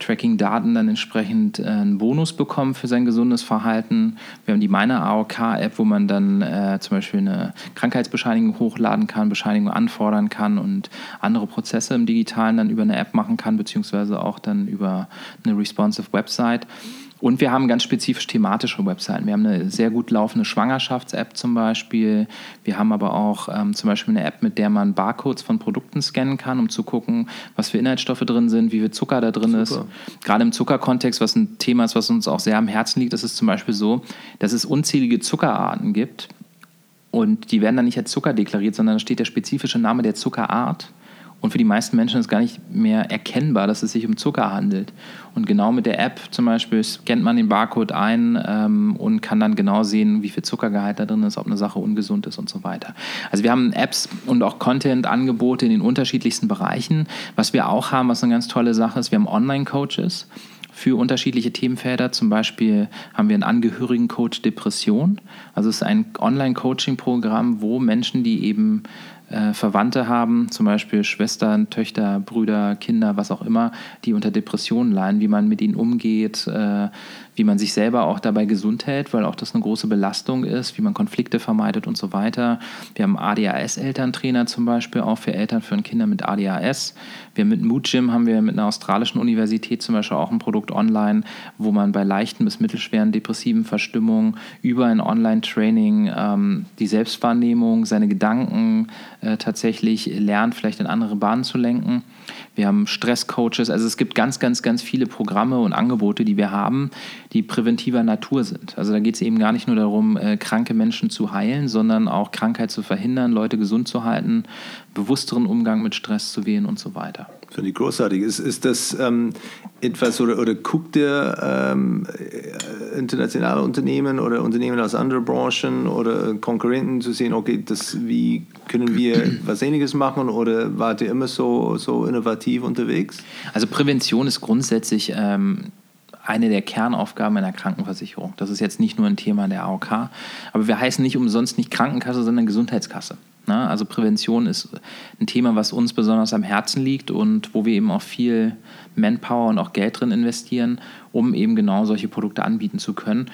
Tracking-Daten dann entsprechend äh, einen Bonus bekommen für sein gesundes Verhalten. Wir haben die Meine AOK-App, wo man dann äh, zum Beispiel eine Krankheitsbescheinigung hochladen kann, Bescheinigung anfordern kann und andere Prozesse im Digitalen dann über eine App machen kann, beziehungsweise auch dann über eine responsive Website. Und wir haben ganz spezifisch thematische Webseiten. Wir haben eine sehr gut laufende Schwangerschafts-App zum Beispiel. Wir haben aber auch ähm, zum Beispiel eine App, mit der man Barcodes von Produkten scannen kann, um zu gucken, was für Inhaltsstoffe drin sind, wie viel Zucker da drin Super. ist. Gerade im Zuckerkontext, was ein Thema ist, was uns auch sehr am Herzen liegt, ist es zum Beispiel so, dass es unzählige Zuckerarten gibt. Und die werden dann nicht als Zucker deklariert, sondern da steht der spezifische Name der Zuckerart. Und für die meisten Menschen ist gar nicht mehr erkennbar, dass es sich um Zucker handelt. Und genau mit der App zum Beispiel scannt man den Barcode ein ähm, und kann dann genau sehen, wie viel Zuckergehalt da drin ist, ob eine Sache ungesund ist und so weiter. Also wir haben Apps und auch Content-Angebote in den unterschiedlichsten Bereichen. Was wir auch haben, was eine ganz tolle Sache ist, wir haben Online-Coaches für unterschiedliche Themenfelder. Zum Beispiel haben wir einen Angehörigen-Coach Depression. Also es ist ein Online-Coaching-Programm, wo Menschen, die eben äh, Verwandte haben, zum Beispiel Schwestern, Töchter, Brüder, Kinder, was auch immer, die unter Depressionen leiden, wie man mit ihnen umgeht, äh, wie man sich selber auch dabei gesund hält, weil auch das eine große Belastung ist, wie man Konflikte vermeidet und so weiter. Wir haben ADHS-Elterntrainer zum Beispiel auch für Eltern für Kinder mit ADHS. Wir mit Mood Gym haben wir mit einer australischen Universität zum Beispiel auch ein Produkt online, wo man bei leichten bis mittelschweren depressiven Verstimmungen über ein Online-Training ähm, die Selbstwahrnehmung, seine Gedanken äh, tatsächlich lernt, vielleicht in andere Bahnen zu lenken. Wir haben Stresscoaches, also es gibt ganz, ganz, ganz viele Programme und Angebote, die wir haben, die präventiver Natur sind. Also da geht es eben gar nicht nur darum, äh, kranke Menschen zu heilen, sondern auch Krankheit zu verhindern, Leute gesund zu halten, bewussteren Umgang mit Stress zu wählen und so weiter. Finde ich großartig. Ist, ist das ähm, etwas oder, oder guckt ihr ähm, internationale Unternehmen oder Unternehmen aus anderen Branchen oder Konkurrenten zu sehen, okay, das, wie können wir <clears throat> was Ähnliches machen oder wart ihr immer so, so innovativ unterwegs? Also Prävention ist grundsätzlich ähm, eine der Kernaufgaben einer Krankenversicherung. Das ist jetzt nicht nur ein Thema der AOK, aber wir heißen nicht umsonst nicht Krankenkasse, sondern Gesundheitskasse. Ne? Also Prävention ist ein Thema, was uns besonders am Herzen liegt und wo wir eben auch viel Manpower und auch Geld drin investieren, um eben genau solche Produkte anbieten zu können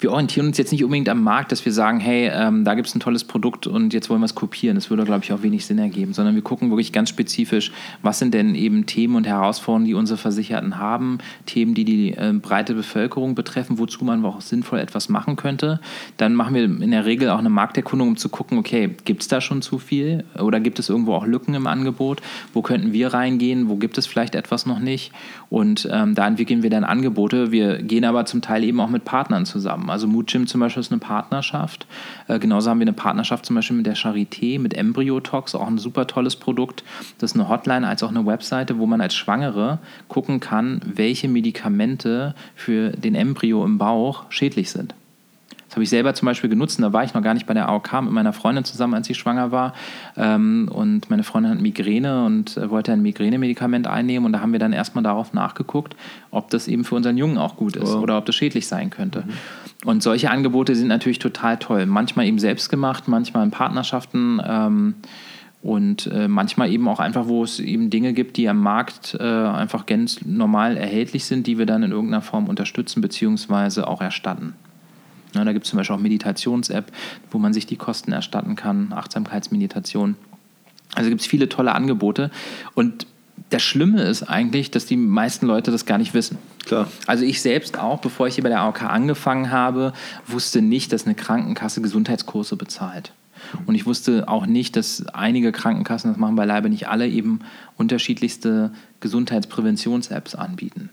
wir orientieren uns jetzt nicht unbedingt am Markt, dass wir sagen, hey, ähm, da gibt es ein tolles Produkt und jetzt wollen wir es kopieren. Das würde, glaube ich, auch wenig Sinn ergeben, sondern wir gucken wirklich ganz spezifisch, was sind denn eben Themen und Herausforderungen, die unsere Versicherten haben, Themen, die die äh, breite Bevölkerung betreffen, wozu man auch sinnvoll etwas machen könnte. Dann machen wir in der Regel auch eine Markterkundung, um zu gucken, okay, gibt es da schon zu viel oder gibt es irgendwo auch Lücken im Angebot? Wo könnten wir reingehen? Wo gibt es vielleicht etwas noch nicht? Und ähm, da entwickeln wir dann Angebote. Wir gehen aber zum Teil eben auch mit Partnern zusammen haben. Also Mood Gym zum Beispiel ist eine Partnerschaft. Äh, genauso haben wir eine Partnerschaft zum Beispiel mit der Charité, mit Embryotox, auch ein super tolles Produkt. Das ist eine Hotline als auch eine Webseite, wo man als Schwangere gucken kann, welche Medikamente für den Embryo im Bauch schädlich sind. Das habe ich selber zum Beispiel genutzt. Da war ich noch gar nicht bei der AOK mit meiner Freundin zusammen, als sie schwanger war. Ähm, und meine Freundin hat Migräne und äh, wollte ein Migränemedikament einnehmen. Und da haben wir dann erstmal darauf nachgeguckt, ob das eben für unseren Jungen auch gut ist oh. oder ob das schädlich sein könnte. Mhm. Und solche Angebote sind natürlich total toll. Manchmal eben selbst gemacht, manchmal in Partnerschaften. Ähm, und äh, manchmal eben auch einfach, wo es eben Dinge gibt, die am Markt äh, einfach ganz normal erhältlich sind, die wir dann in irgendeiner Form unterstützen bzw. auch erstatten. Ja, da gibt es zum Beispiel auch Meditations-App, wo man sich die Kosten erstatten kann, Achtsamkeitsmeditation. Also gibt es viele tolle Angebote. Und das Schlimme ist eigentlich, dass die meisten Leute das gar nicht wissen. Klar. Also ich selbst auch, bevor ich hier bei der AOK angefangen habe, wusste nicht, dass eine Krankenkasse Gesundheitskurse bezahlt. Und ich wusste auch nicht, dass einige Krankenkassen, das machen beileibe nicht alle, eben unterschiedlichste Gesundheitspräventions-Apps anbieten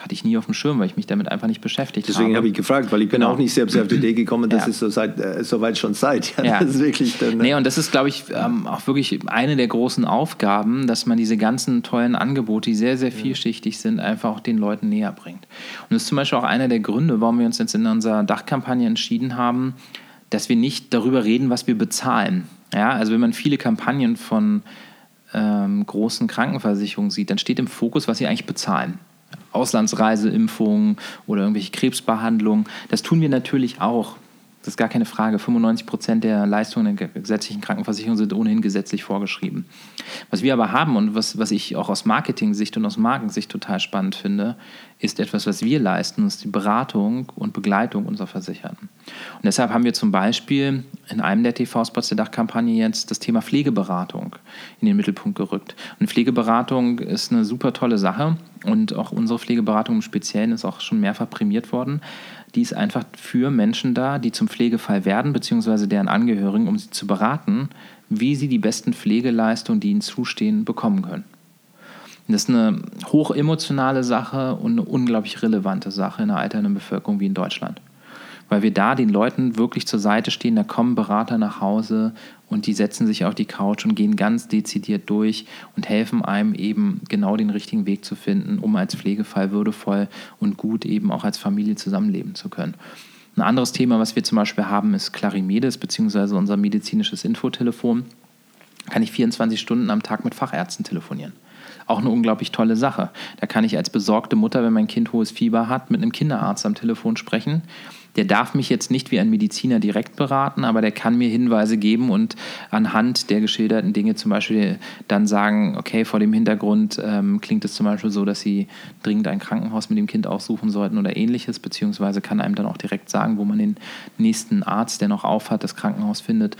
hatte ich nie auf dem Schirm, weil ich mich damit einfach nicht beschäftigt Deswegen habe. Deswegen habe ich gefragt, weil ich bin genau. auch nicht selbst auf die Idee gekommen, dass ja. es so, seit, äh, so weit schon seid. <laughs> Ja, ja. Das ist wirklich dann, äh nee, und das ist, glaube ich, ähm, auch wirklich eine der großen Aufgaben, dass man diese ganzen tollen Angebote, die sehr, sehr vielschichtig sind, einfach auch den Leuten näher bringt. Und das ist zum Beispiel auch einer der Gründe, warum wir uns jetzt in unserer Dachkampagne entschieden haben, dass wir nicht darüber reden, was wir bezahlen. Ja, also wenn man viele Kampagnen von ähm, großen Krankenversicherungen sieht, dann steht im Fokus, was sie eigentlich bezahlen. Auslandsreiseimpfungen oder irgendwelche Krebsbehandlungen. Das tun wir natürlich auch. Das ist gar keine Frage. 95 Prozent der Leistungen der gesetzlichen Krankenversicherung sind ohnehin gesetzlich vorgeschrieben. Was wir aber haben und was, was ich auch aus Marketing-Sicht und aus Markensicht total spannend finde, ist etwas, was wir leisten, ist die Beratung und Begleitung unserer Versicherten. Und deshalb haben wir zum Beispiel in einem der TV-Spots der Dachkampagne jetzt das Thema Pflegeberatung in den Mittelpunkt gerückt. Und Pflegeberatung ist eine super tolle Sache und auch unsere Pflegeberatung im Speziellen ist auch schon mehrfach prämiert worden. Die ist einfach für Menschen da, die zum Pflegefall werden, beziehungsweise deren Angehörigen, um sie zu beraten, wie sie die besten Pflegeleistungen, die ihnen zustehen, bekommen können. Das ist eine hochemotionale Sache und eine unglaublich relevante Sache in einer alternden Bevölkerung wie in Deutschland. Weil wir da den Leuten wirklich zur Seite stehen, da kommen Berater nach Hause und die setzen sich auf die Couch und gehen ganz dezidiert durch und helfen einem eben genau den richtigen Weg zu finden, um als Pflegefall würdevoll und gut eben auch als Familie zusammenleben zu können. Ein anderes Thema, was wir zum Beispiel haben, ist Clarimedes, beziehungsweise unser medizinisches Infotelefon. Kann ich 24 Stunden am Tag mit Fachärzten telefonieren. auch eine unglaublich tolle Sache. Da kann ich als besorgte Mutter, wenn mein Kind hohes Fieber hat, mit einem Kinderarzt am Telefon sprechen. Der darf mich jetzt nicht wie ein Mediziner direkt beraten, aber der kann mir Hinweise geben und anhand der geschilderten Dinge zum Beispiel dann sagen, okay, vor dem Hintergrund ähm, klingt es zum Beispiel so, dass Sie dringend ein Krankenhaus mit dem Kind aufsuchen sollten oder ähnliches, beziehungsweise kann einem dann auch direkt sagen, wo man den nächsten Arzt, der noch aufhat, das Krankenhaus findet.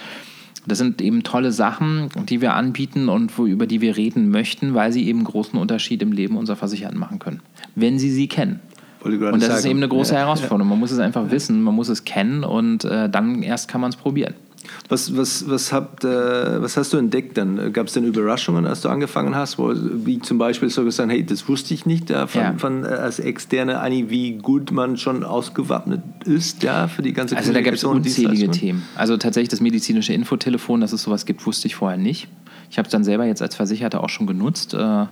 Das sind eben tolle Sachen, die wir anbieten und wo, über die wir reden möchten, weil sie eben großen Unterschied im Leben unserer Versicherten machen können, wenn sie sie kennen. Und das sagen. ist eben eine große ja, Herausforderung. Man muss es einfach wissen, man muss es kennen und äh, dann erst kann man es probieren. Was, was, was, habt, äh, was hast du entdeckt dann? Gab es denn Überraschungen, als du angefangen hast? Wo, wie zum Beispiel so gesagt, hey, das wusste ich nicht ja, von, ja. von, äh, als Externe, Anni, wie gut man schon ausgewappnet ist ja, für die ganze Also da gab es unzählige Themen. Also tatsächlich das medizinische Infotelefon, dass es sowas gibt, wusste ich vorher nicht. Ich habe es dann selber jetzt als Versicherter auch schon genutzt. Äh,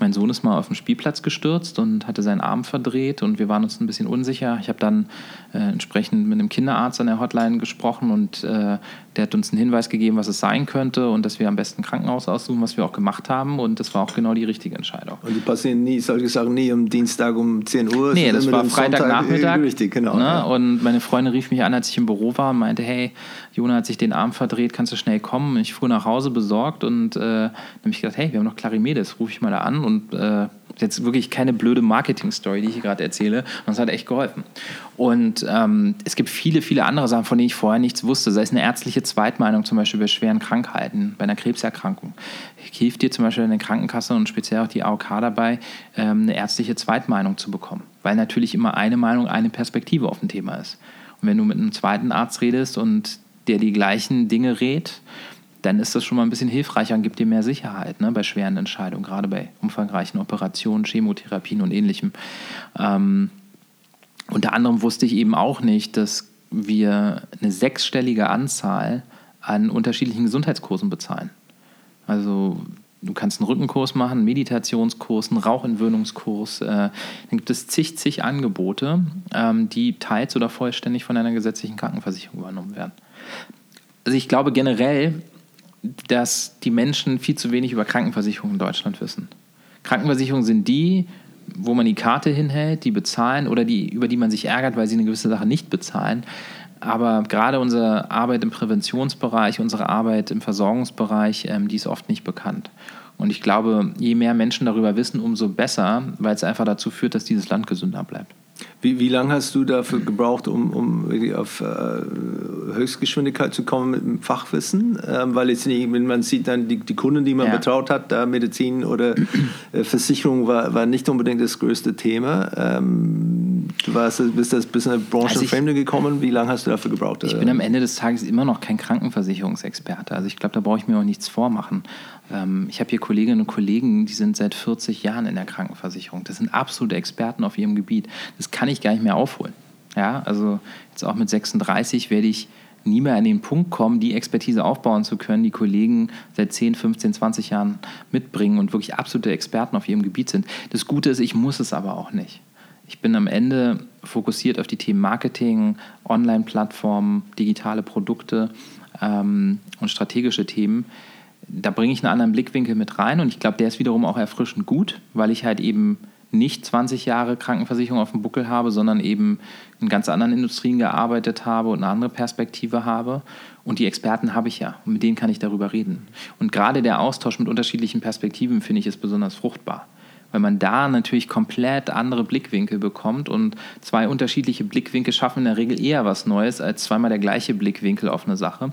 mein Sohn ist mal auf dem Spielplatz gestürzt und hatte seinen Arm verdreht und wir waren uns ein bisschen unsicher. Ich habe dann äh, entsprechend mit einem Kinderarzt an der Hotline gesprochen und äh, der hat uns einen Hinweis gegeben, was es sein könnte und dass wir am besten ein Krankenhaus aussuchen, was wir auch gemacht haben und das war auch genau die richtige Entscheidung. Und die passieren nie, solche Sachen nie am Dienstag um 10 Uhr? Nee, das war Freitagnachmittag. Richtig, genau. Ne? Ja. Und meine Freundin rief mich an, als ich im Büro war und meinte, hey, Jona hat sich den Arm verdreht, kannst du schnell kommen? Ich fuhr nach Hause besorgt und äh, habe mich gedacht, hey, wir haben noch Clarimedes, rufe ich mal da an und äh, jetzt wirklich keine blöde Marketing-Story, die ich hier gerade erzähle. Und es hat echt geholfen. Und ähm, es gibt viele, viele andere Sachen, von denen ich vorher nichts wusste. Sei es eine ärztliche Zweitmeinung, zum Beispiel bei schweren Krankheiten, bei einer Krebserkrankung. Hilft dir zum Beispiel eine Krankenkasse und speziell auch die AOK dabei, ähm, eine ärztliche Zweitmeinung zu bekommen. Weil natürlich immer eine Meinung, eine Perspektive auf ein Thema ist. Und wenn du mit einem zweiten Arzt redest und der die gleichen Dinge redet, dann ist das schon mal ein bisschen hilfreicher und gibt dir mehr Sicherheit ne, bei schweren Entscheidungen, gerade bei umfangreichen Operationen, Chemotherapien und ähnlichem. Ähm, unter anderem wusste ich eben auch nicht, dass wir eine sechsstellige Anzahl an unterschiedlichen Gesundheitskursen bezahlen. Also du kannst einen Rückenkurs machen, einen Meditationskurs, einen Rauchentwöhnungskurs. Äh, dann gibt es zig, zig Angebote, ähm, die teils oder vollständig von einer gesetzlichen Krankenversicherung übernommen werden. Also ich glaube generell, dass die Menschen viel zu wenig über Krankenversicherungen in Deutschland wissen. Krankenversicherungen sind die, wo man die Karte hinhält, die bezahlen oder die, über die man sich ärgert, weil sie eine gewisse Sache nicht bezahlen. Aber gerade unsere Arbeit im Präventionsbereich, unsere Arbeit im Versorgungsbereich, ähm, die ist oft nicht bekannt. Und ich glaube, je mehr Menschen darüber wissen, umso besser, weil es einfach dazu führt, dass dieses Land gesünder bleibt. Wie, wie lange hast du dafür gebraucht, um, um auf äh, Höchstgeschwindigkeit zu kommen mit dem Fachwissen? Ähm, weil jetzt nicht, wenn man sieht, dann die, die Kunden, die man ja. betraut hat, da Medizin oder äh, Versicherung war, war nicht unbedingt das größte Thema. Ähm, du warst, bist das bis in eine Branche also gekommen. Wie lange hast du dafür gebraucht? Ich bin am Ende des Tages immer noch kein Krankenversicherungsexperte. Also ich glaube, da brauche ich mir auch nichts vormachen. Ähm, ich habe hier Kolleginnen und Kollegen, die sind seit 40 Jahren in der Krankenversicherung. Das sind absolute Experten auf ihrem Gebiet. Das kann ich gar nicht mehr aufholen. Ja, also jetzt auch mit 36 werde ich nie mehr an den Punkt kommen, die Expertise aufbauen zu können, die Kollegen seit 10, 15, 20 Jahren mitbringen und wirklich absolute Experten auf ihrem Gebiet sind. Das Gute ist, ich muss es aber auch nicht. Ich bin am Ende fokussiert auf die Themen Marketing, Online-Plattformen, digitale Produkte ähm, und strategische Themen da bringe ich einen anderen Blickwinkel mit rein und ich glaube, der ist wiederum auch erfrischend gut, weil ich halt eben nicht 20 Jahre Krankenversicherung auf dem Buckel habe, sondern eben in ganz anderen Industrien gearbeitet habe und eine andere Perspektive habe. Und die Experten habe ich ja und mit denen kann ich darüber reden. Und gerade der Austausch mit unterschiedlichen Perspektiven finde ich ist besonders fruchtbar weil man da natürlich komplett andere Blickwinkel bekommt und zwei unterschiedliche Blickwinkel schaffen in der Regel eher was Neues als zweimal der gleiche Blickwinkel auf eine Sache.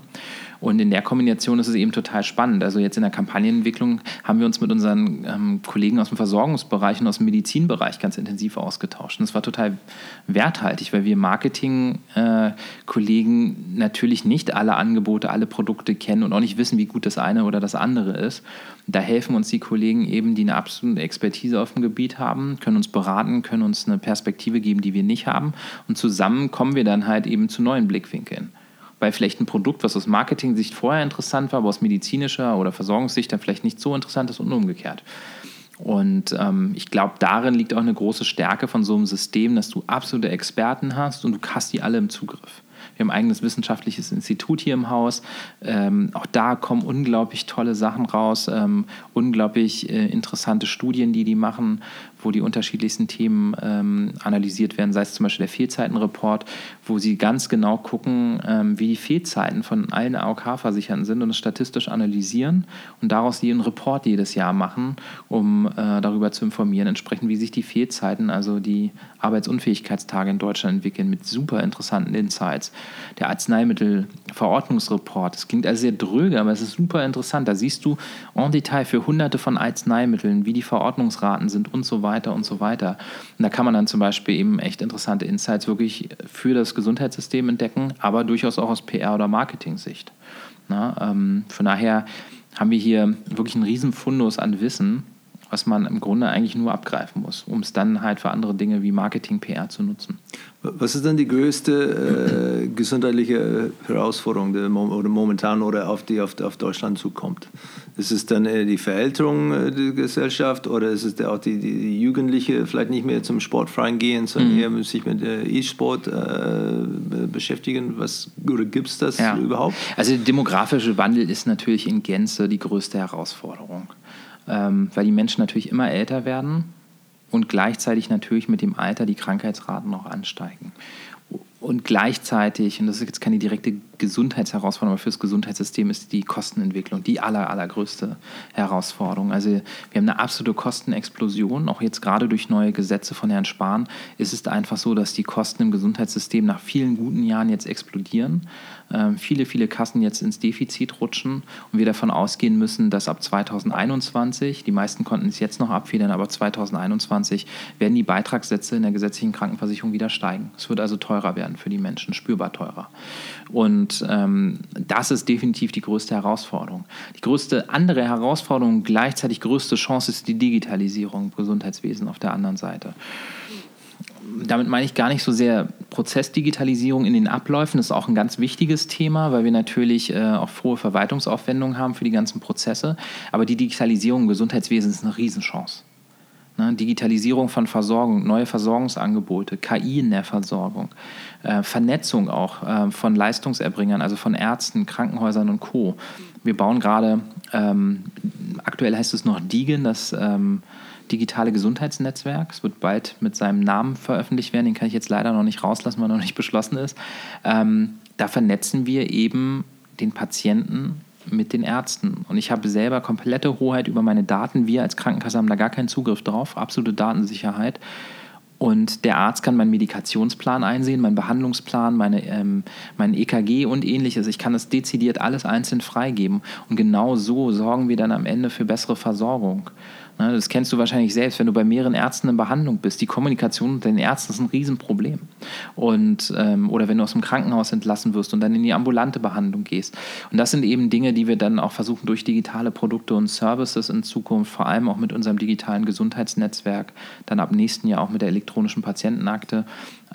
Und in der Kombination ist es eben total spannend. Also jetzt in der Kampagnenentwicklung haben wir uns mit unseren ähm, Kollegen aus dem Versorgungsbereich und aus dem Medizinbereich ganz intensiv ausgetauscht. Und das war total werthaltig, weil wir Marketing-Kollegen äh, natürlich nicht alle Angebote, alle Produkte kennen und auch nicht wissen, wie gut das eine oder das andere ist. Da helfen uns die Kollegen eben, die eine absolute Expertise auf dem Gebiet haben, können uns beraten, können uns eine Perspektive geben, die wir nicht haben. Und zusammen kommen wir dann halt eben zu neuen Blickwinkeln. Weil vielleicht ein Produkt, was aus Marketing-Sicht vorher interessant war, aber aus medizinischer oder Versorgungssicht dann vielleicht nicht so interessant ist und umgekehrt. Und ähm, ich glaube, darin liegt auch eine große Stärke von so einem System, dass du absolute Experten hast und du hast die alle im Zugriff. Wir haben ein eigenes wissenschaftliches Institut hier im Haus. Ähm, auch da kommen unglaublich tolle Sachen raus, ähm, unglaublich äh, interessante Studien, die die machen, wo die unterschiedlichsten Themen ähm, analysiert werden, sei es zum Beispiel der Fehlzeitenreport, wo sie ganz genau gucken, ähm, wie die Fehlzeiten von allen AOK-Versicherten sind und es statistisch analysieren und daraus ihren Report jedes Jahr machen, um äh, darüber zu informieren, entsprechend wie sich die Fehlzeiten, also die Arbeitsunfähigkeitstage in Deutschland entwickeln, mit super interessanten Insights. Der Arzneimittelverordnungsreport, das klingt also sehr dröge, aber es ist super interessant. Da siehst du en Detail für hunderte von Arzneimitteln, wie die Verordnungsraten sind und so weiter weiter und so weiter. Und da kann man dann zum Beispiel eben echt interessante Insights wirklich für das Gesundheitssystem entdecken, aber durchaus auch aus PR- oder Marketing-Sicht. Ähm, von daher haben wir hier wirklich einen riesen Fundus an Wissen, was man im Grunde eigentlich nur abgreifen muss, um es dann halt für andere Dinge wie Marketing, PR zu nutzen. Was ist dann die größte äh, gesundheitliche Herausforderung, die oder momentan oder auf die auf, auf Deutschland zukommt? Ist es dann äh, die Verälterung äh, der Gesellschaft oder ist es auch die, die, Jugendliche vielleicht nicht mehr zum Sportverein gehen, sondern mhm. eher sich mit äh, E-Sport äh, beschäftigen? Was oder gibt es das ja. überhaupt? Also der demografische Wandel ist natürlich in Gänze die größte Herausforderung ähm, weil die Menschen natürlich immer älter werden und gleichzeitig natürlich mit dem Alter die Krankheitsraten noch ansteigen. Und gleichzeitig, und das ist jetzt keine direkte Gesundheitsherausforderung, aber fürs Gesundheitssystem ist die Kostenentwicklung die aller, allergrößte Herausforderung. Also wir haben eine absolute Kostenexplosion. Auch jetzt gerade durch neue Gesetze von Herrn Spahn ist es einfach so, dass die Kosten im Gesundheitssystem nach vielen guten Jahren jetzt explodieren. Ähm, viele, viele Kassen jetzt ins Defizit rutschen und wir davon ausgehen müssen, dass ab 2021, die meisten konnten es jetzt noch abfedern, aber 2021 werden die Beitragssätze in der gesetzlichen Krankenversicherung wieder steigen. Es wird also teurer werden für die Menschen, spürbar teurer. Und ähm, das ist definitiv die größte Herausforderung. Die größte andere Herausforderung, gleichzeitig größte Chance ist die Digitalisierung im Gesundheitswesen auf der anderen Seite damit meine ich gar nicht so sehr Prozessdigitalisierung in den Abläufen. Das ist auch ein ganz wichtiges Thema, weil wir natürlich äh, auch hohe Verwaltungsaufwendungen haben für die ganzen Prozesse. Aber die Digitalisierung im Gesundheitswesen ist eine Riesenchance. Ne? Digitalisierung von Versorgung, neue Versorgungsangebote, KI in der Versorgung, äh, Vernetzung auch äh, von Leistungserbringern, also von Ärzten, Krankenhäusern und Co. Wir bauen gerade, ähm, aktuell heißt es noch DIGEN, das ähm, digitale Gesundheitsnetzwerk. Es wird bald mit seinem Namen veröffentlicht werden. Den kann ich jetzt leider noch nicht rauslassen, weil noch nicht beschlossen ist. Ähm, da vernetzen wir eben den Patienten mit den Ärzten. Und ich habe selber komplette Hoheit über meine Daten. Wir als Krankenkasse haben da gar keinen Zugriff drauf. Absolute Datensicherheit. Und der Arzt kann meinen Medikationsplan einsehen, meinen Behandlungsplan, meine, ähm, mein EKG und ähnliches. Ich kann das dezidiert alles einzeln freigeben. Und genau so sorgen wir dann am Ende für bessere Versorgung. Ne, das kennst du wahrscheinlich selbst, wenn du bei mehreren Ärzten in Behandlung bist. Die Kommunikation mit den Ärzten ist ein Riesenproblem. Und, ähm, oder wenn du aus dem Krankenhaus entlassen wirst und dann in die ambulante Behandlung gehst. Und das sind eben Dinge, die wir dann auch versuchen durch digitale Produkte und Services in Zukunft, vor allem auch mit unserem digitalen Gesundheitsnetzwerk, dann ab nächsten Jahr auch mit der elektronischen Patientenakte,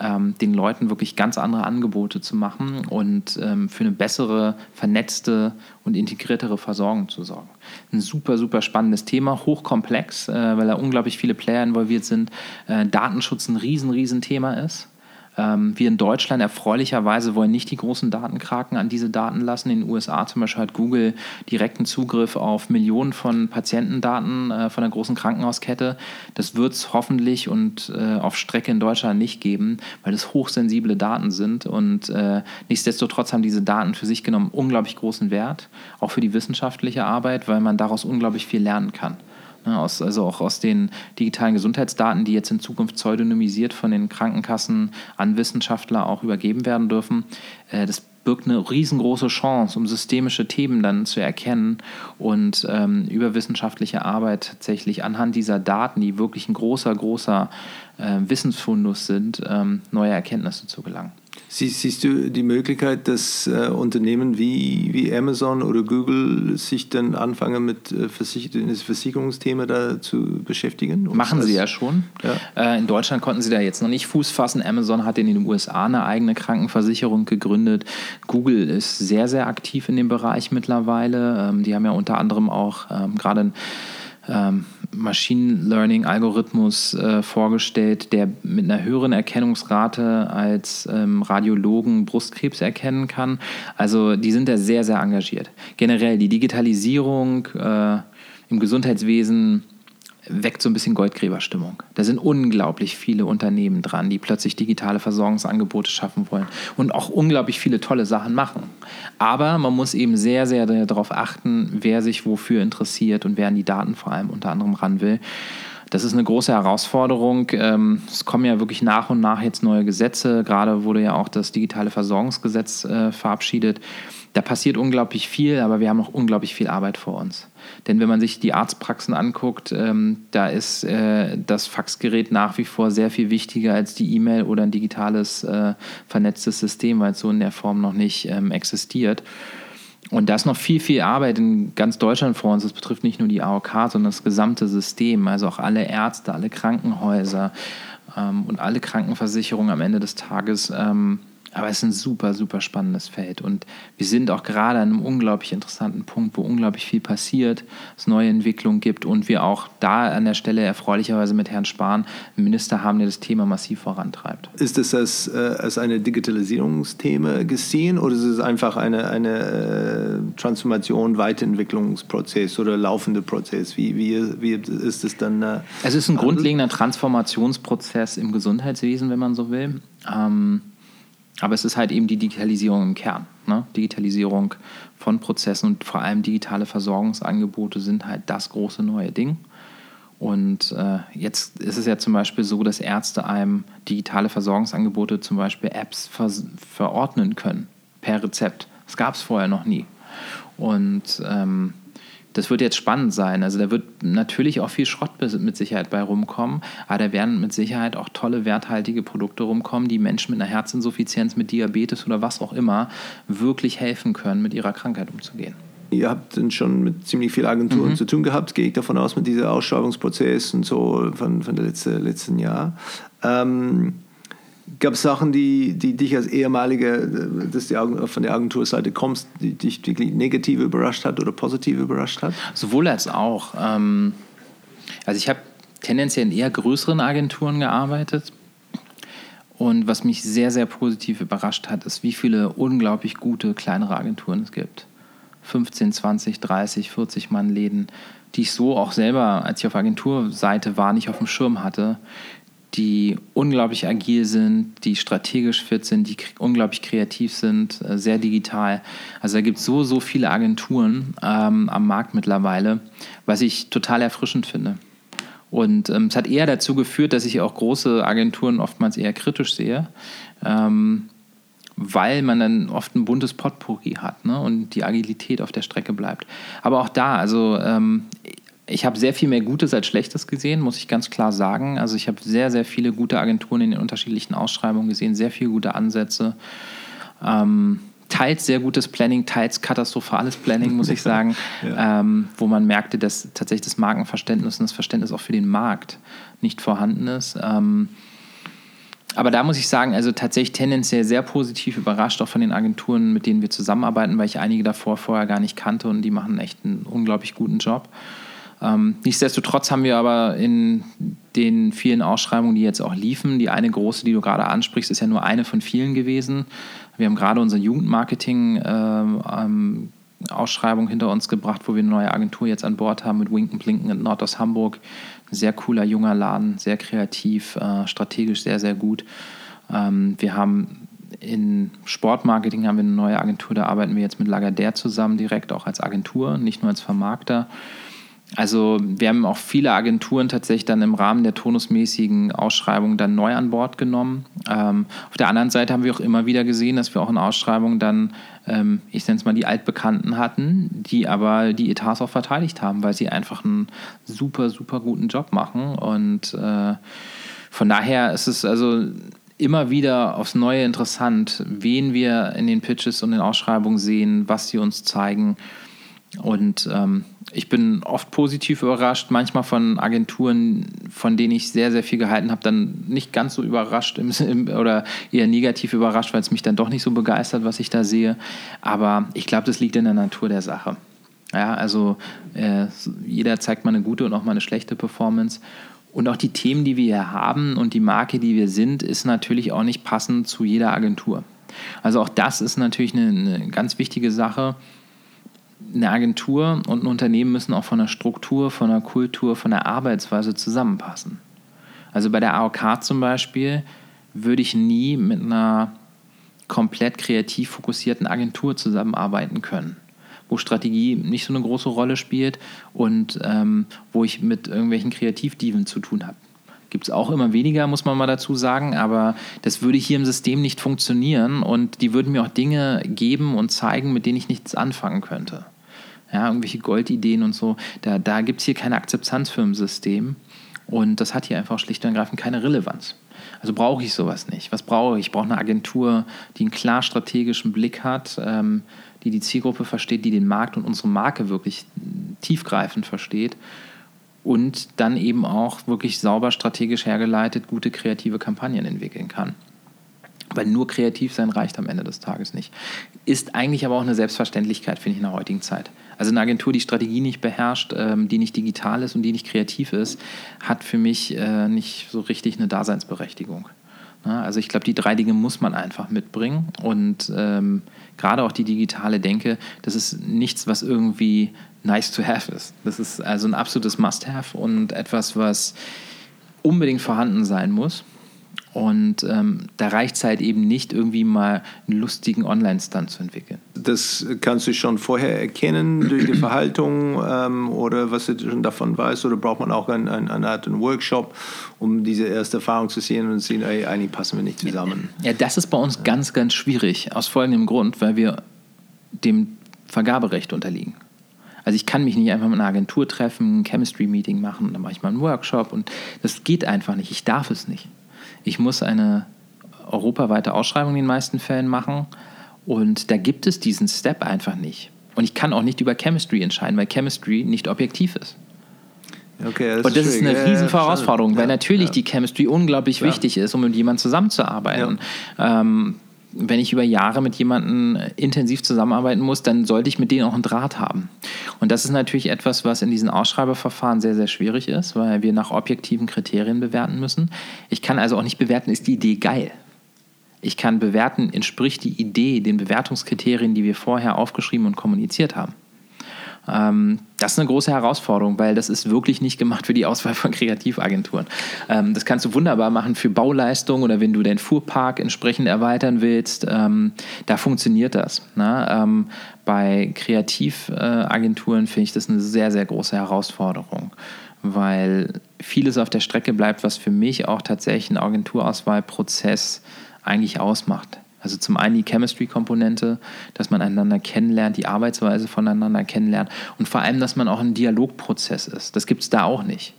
ähm, den Leuten wirklich ganz andere Angebote zu machen und ähm, für eine bessere, vernetzte und integriertere Versorgung zu sorgen. Ein super, super spannendes Thema, hochkomplex, äh, weil da unglaublich viele Player involviert sind. Äh, Datenschutz ein riesen, riesen Thema ist. Ähm, wir in Deutschland erfreulicherweise wollen nicht die großen Datenkraken an diese Daten lassen. In den USA zum Beispiel hat Google direkten Zugriff auf Millionen von Patientendaten äh, von der großen Krankenhauskette. Das wird es hoffentlich und äh, auf Strecke in Deutschland nicht geben, weil es hochsensible Daten sind. Und äh, nichtsdestotrotz haben diese Daten für sich genommen unglaublich großen Wert, auch für die wissenschaftliche Arbeit, weil man daraus unglaublich viel lernen kann. Ne, aus, also auch aus den digitalen Gesundheitsdaten, die jetzt in Zukunft pseudonymisiert von den Krankenkassen an Wissenschaftler auch übergeben werden dürfen. Äh, das birgt eine riesengroße Chance, um systemische Themen dann zu erkennen und ähm, über wissenschaftliche Arbeit tatsächlich anhand dieser Daten, die wirklich ein großer, großer äh, Wissensfundus sind, ähm, neue Erkenntnisse zu gelangen. Siehst, siehst du die Möglichkeit, dass äh, Unternehmen wie, wie Amazon oder Google sich dann anfangen mit äh, Versicher das Versicherungsthema da zu beschäftigen? Machen sie ja schon. Ja. Äh, in Deutschland konnten sie da jetzt noch nicht Fuß fassen. Amazon hat in den USA eine eigene Krankenversicherung gegründet. Google ist sehr, sehr aktiv in dem Bereich mittlerweile. Ähm, die haben ja unter anderem auch ähm, gerade ähm, Machine Learning Algorithmus äh, vorgestellt, der mit einer höheren Erkennungsrate als ähm, Radiologen Brustkrebs erkennen kann. Also die sind da sehr, sehr engagiert. Generell die Digitalisierung äh, im Gesundheitswesen weckt so ein bisschen Goldgräberstimmung. Da sind unglaublich viele Unternehmen dran, die plötzlich digitale Versorgungsangebote schaffen wollen und auch unglaublich viele tolle Sachen machen. Aber man muss eben sehr, sehr darauf achten, wer sich wofür interessiert und wer an die Daten vor allem unter anderem ran will. Das ist eine große Herausforderung. Ähm, es kommen ja wirklich nach und nach jetzt neue Gesetze. Gerade wurde ja auch das digitale Versorgungsgesetz äh, verabschiedet. Da passiert unglaublich viel, aber wir haben noch unglaublich viel Arbeit vor uns. Denn wenn man sich die Arztpraxen anguckt, ähm, da ist äh, das Faxgerät nach wie vor sehr viel wichtiger als die E-Mail oder ein digitales äh, vernetztes System, weil es so in der Form noch nicht ähm, existiert. Und da ist noch viel, viel Arbeit in ganz Deutschland vor uns. Das betrifft nicht nur die AOK, sondern das gesamte System, also auch alle Ärzte, alle Krankenhäuser ähm, und alle Krankenversicherungen am Ende des Tages. Ähm, aber es ist ein super, super spannendes Feld. Und wir sind auch gerade an einem unglaublich interessanten Punkt, wo unglaublich viel passiert, es neue Entwicklungen gibt und wir auch da an der Stelle erfreulicherweise mit Herrn Spahn einen Minister haben, der das Thema massiv vorantreibt. Ist es als, äh, als eine Digitalisierungsthema gesehen oder ist es einfach eine, eine äh, Transformation, Weiterentwicklungsprozess oder laufende Prozess? Wie, wie, wie ist es dann? Äh, es ist ein grundlegender Transformationsprozess im Gesundheitswesen, wenn man so will. Ähm, aber es ist halt eben die Digitalisierung im Kern. Ne? Digitalisierung von Prozessen und vor allem digitale Versorgungsangebote sind halt das große neue Ding. Und äh, jetzt ist es ja zum Beispiel so, dass Ärzte einem digitale Versorgungsangebote, zum Beispiel Apps, ver verordnen können per Rezept. Das gab es vorher noch nie. Und ähm, das wird jetzt spannend sein. Also da wird natürlich auch viel Schrott mit Sicherheit bei rumkommen, aber da werden mit Sicherheit auch tolle, werthaltige Produkte rumkommen, die Menschen mit einer Herzinsuffizienz, mit Diabetes oder was auch immer wirklich helfen können, mit ihrer Krankheit umzugehen. Ihr habt dann schon mit ziemlich vielen Agenturen mhm. zu tun gehabt, gehe ich davon aus, mit diesem Ausschreibungsprozess und so von, von der letzten, letzten Jahr. Ähm, Gab es Sachen, die, die dich als ehemaliger, dass die von der Agenturseite kommst, die dich wirklich negativ überrascht hat oder positiv überrascht hat? Sowohl als auch. Ähm, also ich habe tendenziell in eher größeren Agenturen gearbeitet. Und was mich sehr, sehr positiv überrascht hat, ist, wie viele unglaublich gute kleinere Agenturen es gibt. 15, 20, 30, 40 Mann Läden, die ich so auch selber, als ich auf Agenturseite war, nicht auf dem Schirm hatte, die unglaublich agil sind, die strategisch fit sind, die unglaublich kreativ sind, äh, sehr digital. Also da gibt es so, so viele Agenturen ähm, am Markt mittlerweile, was ich total erfrischend finde. Und ähm, es hat eher dazu geführt, dass ich auch große Agenturen oftmals eher kritisch sehe, ähm, weil man dann oft ein buntes Potpourri hat ne? und die Agilität auf der Strecke bleibt. Aber auch da, also ähm, ich habe sehr viel mehr Gutes als Schlechtes gesehen, muss ich ganz klar sagen. Also ich habe sehr, sehr viele gute Agenturen in den unterschiedlichen Ausschreibungen gesehen, sehr viele gute Ansätze. Ähm, teils sehr gutes Planning, teils katastrophales Planning, muss ich sagen, <laughs> ja. ähm, wo man merkte, dass tatsächlich das Markenverständnis und das Verständnis auch für den Markt nicht vorhanden ist. Ähm, aber da muss ich sagen, also tatsächlich tendenziell sehr positiv überrascht, auch von den Agenturen, mit denen wir zusammenarbeiten, weil ich einige davor vorher gar nicht kannte und die machen echt einen unglaublich guten Job. Ähm, nichtsdestotrotz haben wir aber in den vielen Ausschreibungen, die jetzt auch liefen, die eine große, die du gerade ansprichst, ist ja nur eine von vielen gewesen. Wir haben gerade unsere Jugendmarketing ähm, ähm, hinter uns gebracht, wo wir eine neue Agentur jetzt an Bord haben mit Winken Blinken in Nord aus Hamburg. Ein sehr cooler junger Laden, sehr kreativ, äh, strategisch sehr, sehr gut. Ähm, wir haben in Sportmarketing haben wir eine neue Agentur, da arbeiten wir jetzt mit Lagardère zusammen, direkt auch als Agentur, nicht nur als Vermarkter. Also wir haben auch viele Agenturen tatsächlich dann im Rahmen der tonusmäßigen Ausschreibung dann neu an Bord genommen. Ähm, auf der anderen Seite haben wir auch immer wieder gesehen, dass wir auch in Ausschreibungen dann, ähm, ich nenne es mal die Altbekannten hatten, die aber die Etats auch verteidigt haben, weil sie einfach einen super, super guten Job machen. Und äh, von daher ist es also immer wieder aufs Neue interessant, wen wir in den Pitches und den Ausschreibungen sehen, was sie uns zeigen. Und ähm, ich bin oft positiv überrascht, manchmal von Agenturen, von denen ich sehr, sehr viel gehalten habe, dann nicht ganz so überrascht im, im, <laughs> oder eher negativ überrascht, weil es mich dann doch nicht so begeistert, was ich da sehe. Aber ich glaube, das liegt in der Natur der Sache. Ja, also äh, jeder zeigt mal eine gute und auch mal eine schlechte Performance. Und auch die Themen, die wir hier haben und die Marke, die wir sind, ist natürlich auch nicht passend zu jeder Agentur. Also auch das ist natürlich eine, eine ganz wichtige Sache. Eine Agentur und ein Unternehmen müssen auch von der Struktur, von der Kultur, von der Arbeitsweise zusammenpassen. Also bei der AOK zum Beispiel würde ich nie mit einer komplett kreativ fokussierten Agentur zusammenarbeiten können wo Strategie nicht so eine große Rolle spielt und ähm, wo ich mit irgendwelchen Kreativdiven zu tun habe. Gibt es auch immer weniger, muss man mal dazu sagen, aber das würde hier im System nicht funktionieren und die würden mir auch Dinge geben und zeigen, mit denen ich nichts anfangen könnte. Ja, irgendwelche Goldideen und so, da, da gibt es hier keine Akzeptanz für ein System und das hat hier einfach schlicht und ergreifend keine Relevanz. Also brauche ich sowas nicht. Was brauche ich? Ich brauche eine Agentur, die einen klar strategischen Blick hat, ähm, die die Zielgruppe versteht, die den Markt und unsere Marke wirklich tiefgreifend versteht und dann eben auch wirklich sauber strategisch hergeleitet gute kreative Kampagnen entwickeln kann. Weil nur kreativ sein reicht am Ende des Tages nicht. Ist eigentlich aber auch eine Selbstverständlichkeit, finde ich, in der heutigen Zeit. Also eine Agentur, die Strategie nicht beherrscht, ähm, die nicht digital ist und die nicht kreativ ist, hat für mich äh, nicht so richtig eine Daseinsberechtigung. Also ich glaube, die drei Dinge muss man einfach mitbringen und ähm, gerade auch die digitale Denke, das ist nichts, was irgendwie nice to have ist. Das ist also ein absolutes Must-have und etwas, was unbedingt vorhanden sein muss. Und ähm, da reicht es halt eben nicht, irgendwie mal einen lustigen Online-Stand zu entwickeln. Das kannst du schon vorher erkennen <clears throat> durch die Verhaltung ähm, oder was du schon davon weißt? Oder braucht man auch ein, ein, eine Art einen Workshop, um diese erste Erfahrung zu sehen und zu sehen, ey, eigentlich passen wir nicht zusammen? Ja, das ist bei uns ganz, ganz schwierig. Aus folgendem Grund, weil wir dem Vergaberecht unterliegen. Also ich kann mich nicht einfach mit einer Agentur treffen, ein Chemistry-Meeting machen, dann mache ich mal einen Workshop und das geht einfach nicht. Ich darf es nicht. Ich muss eine europaweite Ausschreibung in den meisten Fällen machen und da gibt es diesen Step einfach nicht. Und ich kann auch nicht über Chemistry entscheiden, weil Chemistry nicht objektiv ist. Okay, das und das ist, ist eine riesen Herausforderung, ja, weil natürlich ja. die Chemistry unglaublich ja. wichtig ist, um mit jemandem zusammenzuarbeiten. Ähm, wenn ich über Jahre mit jemandem intensiv zusammenarbeiten muss, dann sollte ich mit denen auch einen Draht haben. Und das ist natürlich etwas, was in diesen Ausschreiberverfahren sehr, sehr schwierig ist, weil wir nach objektiven Kriterien bewerten müssen. Ich kann also auch nicht bewerten, ist die Idee geil. Ich kann bewerten, entspricht die Idee den Bewertungskriterien, die wir vorher aufgeschrieben und kommuniziert haben. Ähm, das ist eine große Herausforderung, weil das ist wirklich nicht gemacht für die Auswahl von Kreativagenturen. Ähm, das kannst du wunderbar machen für Bauleistungen oder wenn du deinen Fuhrpark entsprechend erweitern willst. Ähm, da funktioniert das. Ne? Ähm, bei Kreativagenturen finde ich das eine sehr, sehr große Herausforderung, weil vieles auf der Strecke bleibt, was für mich auch tatsächlich einen Agenturauswahlprozess eigentlich ausmacht. Also zum einen die Chemistry-Komponente, dass man einander kennenlernt, die Arbeitsweise voneinander kennenlernt und vor allem, dass man auch ein Dialogprozess ist. Das gibt es da auch nicht.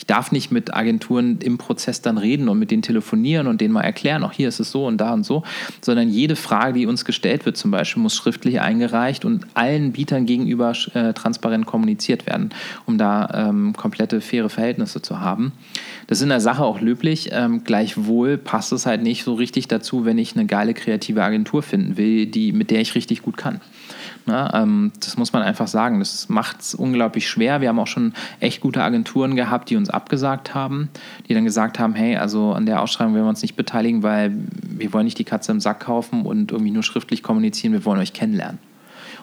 Ich darf nicht mit Agenturen im Prozess dann reden und mit denen telefonieren und denen mal erklären, auch hier ist es so und da und so, sondern jede Frage, die uns gestellt wird, zum Beispiel, muss schriftlich eingereicht und allen Bietern gegenüber äh, transparent kommuniziert werden, um da ähm, komplette faire Verhältnisse zu haben. Das ist in der Sache auch löblich. Ähm, gleichwohl passt es halt nicht so richtig dazu, wenn ich eine geile kreative Agentur finden will, die, mit der ich richtig gut kann. Na, ähm, das muss man einfach sagen. Das macht es unglaublich schwer. Wir haben auch schon echt gute Agenturen gehabt, die uns abgesagt haben, die dann gesagt haben, hey, also an der Ausschreibung werden wir uns nicht beteiligen, weil wir wollen nicht die Katze im Sack kaufen und irgendwie nur schriftlich kommunizieren, wir wollen euch kennenlernen.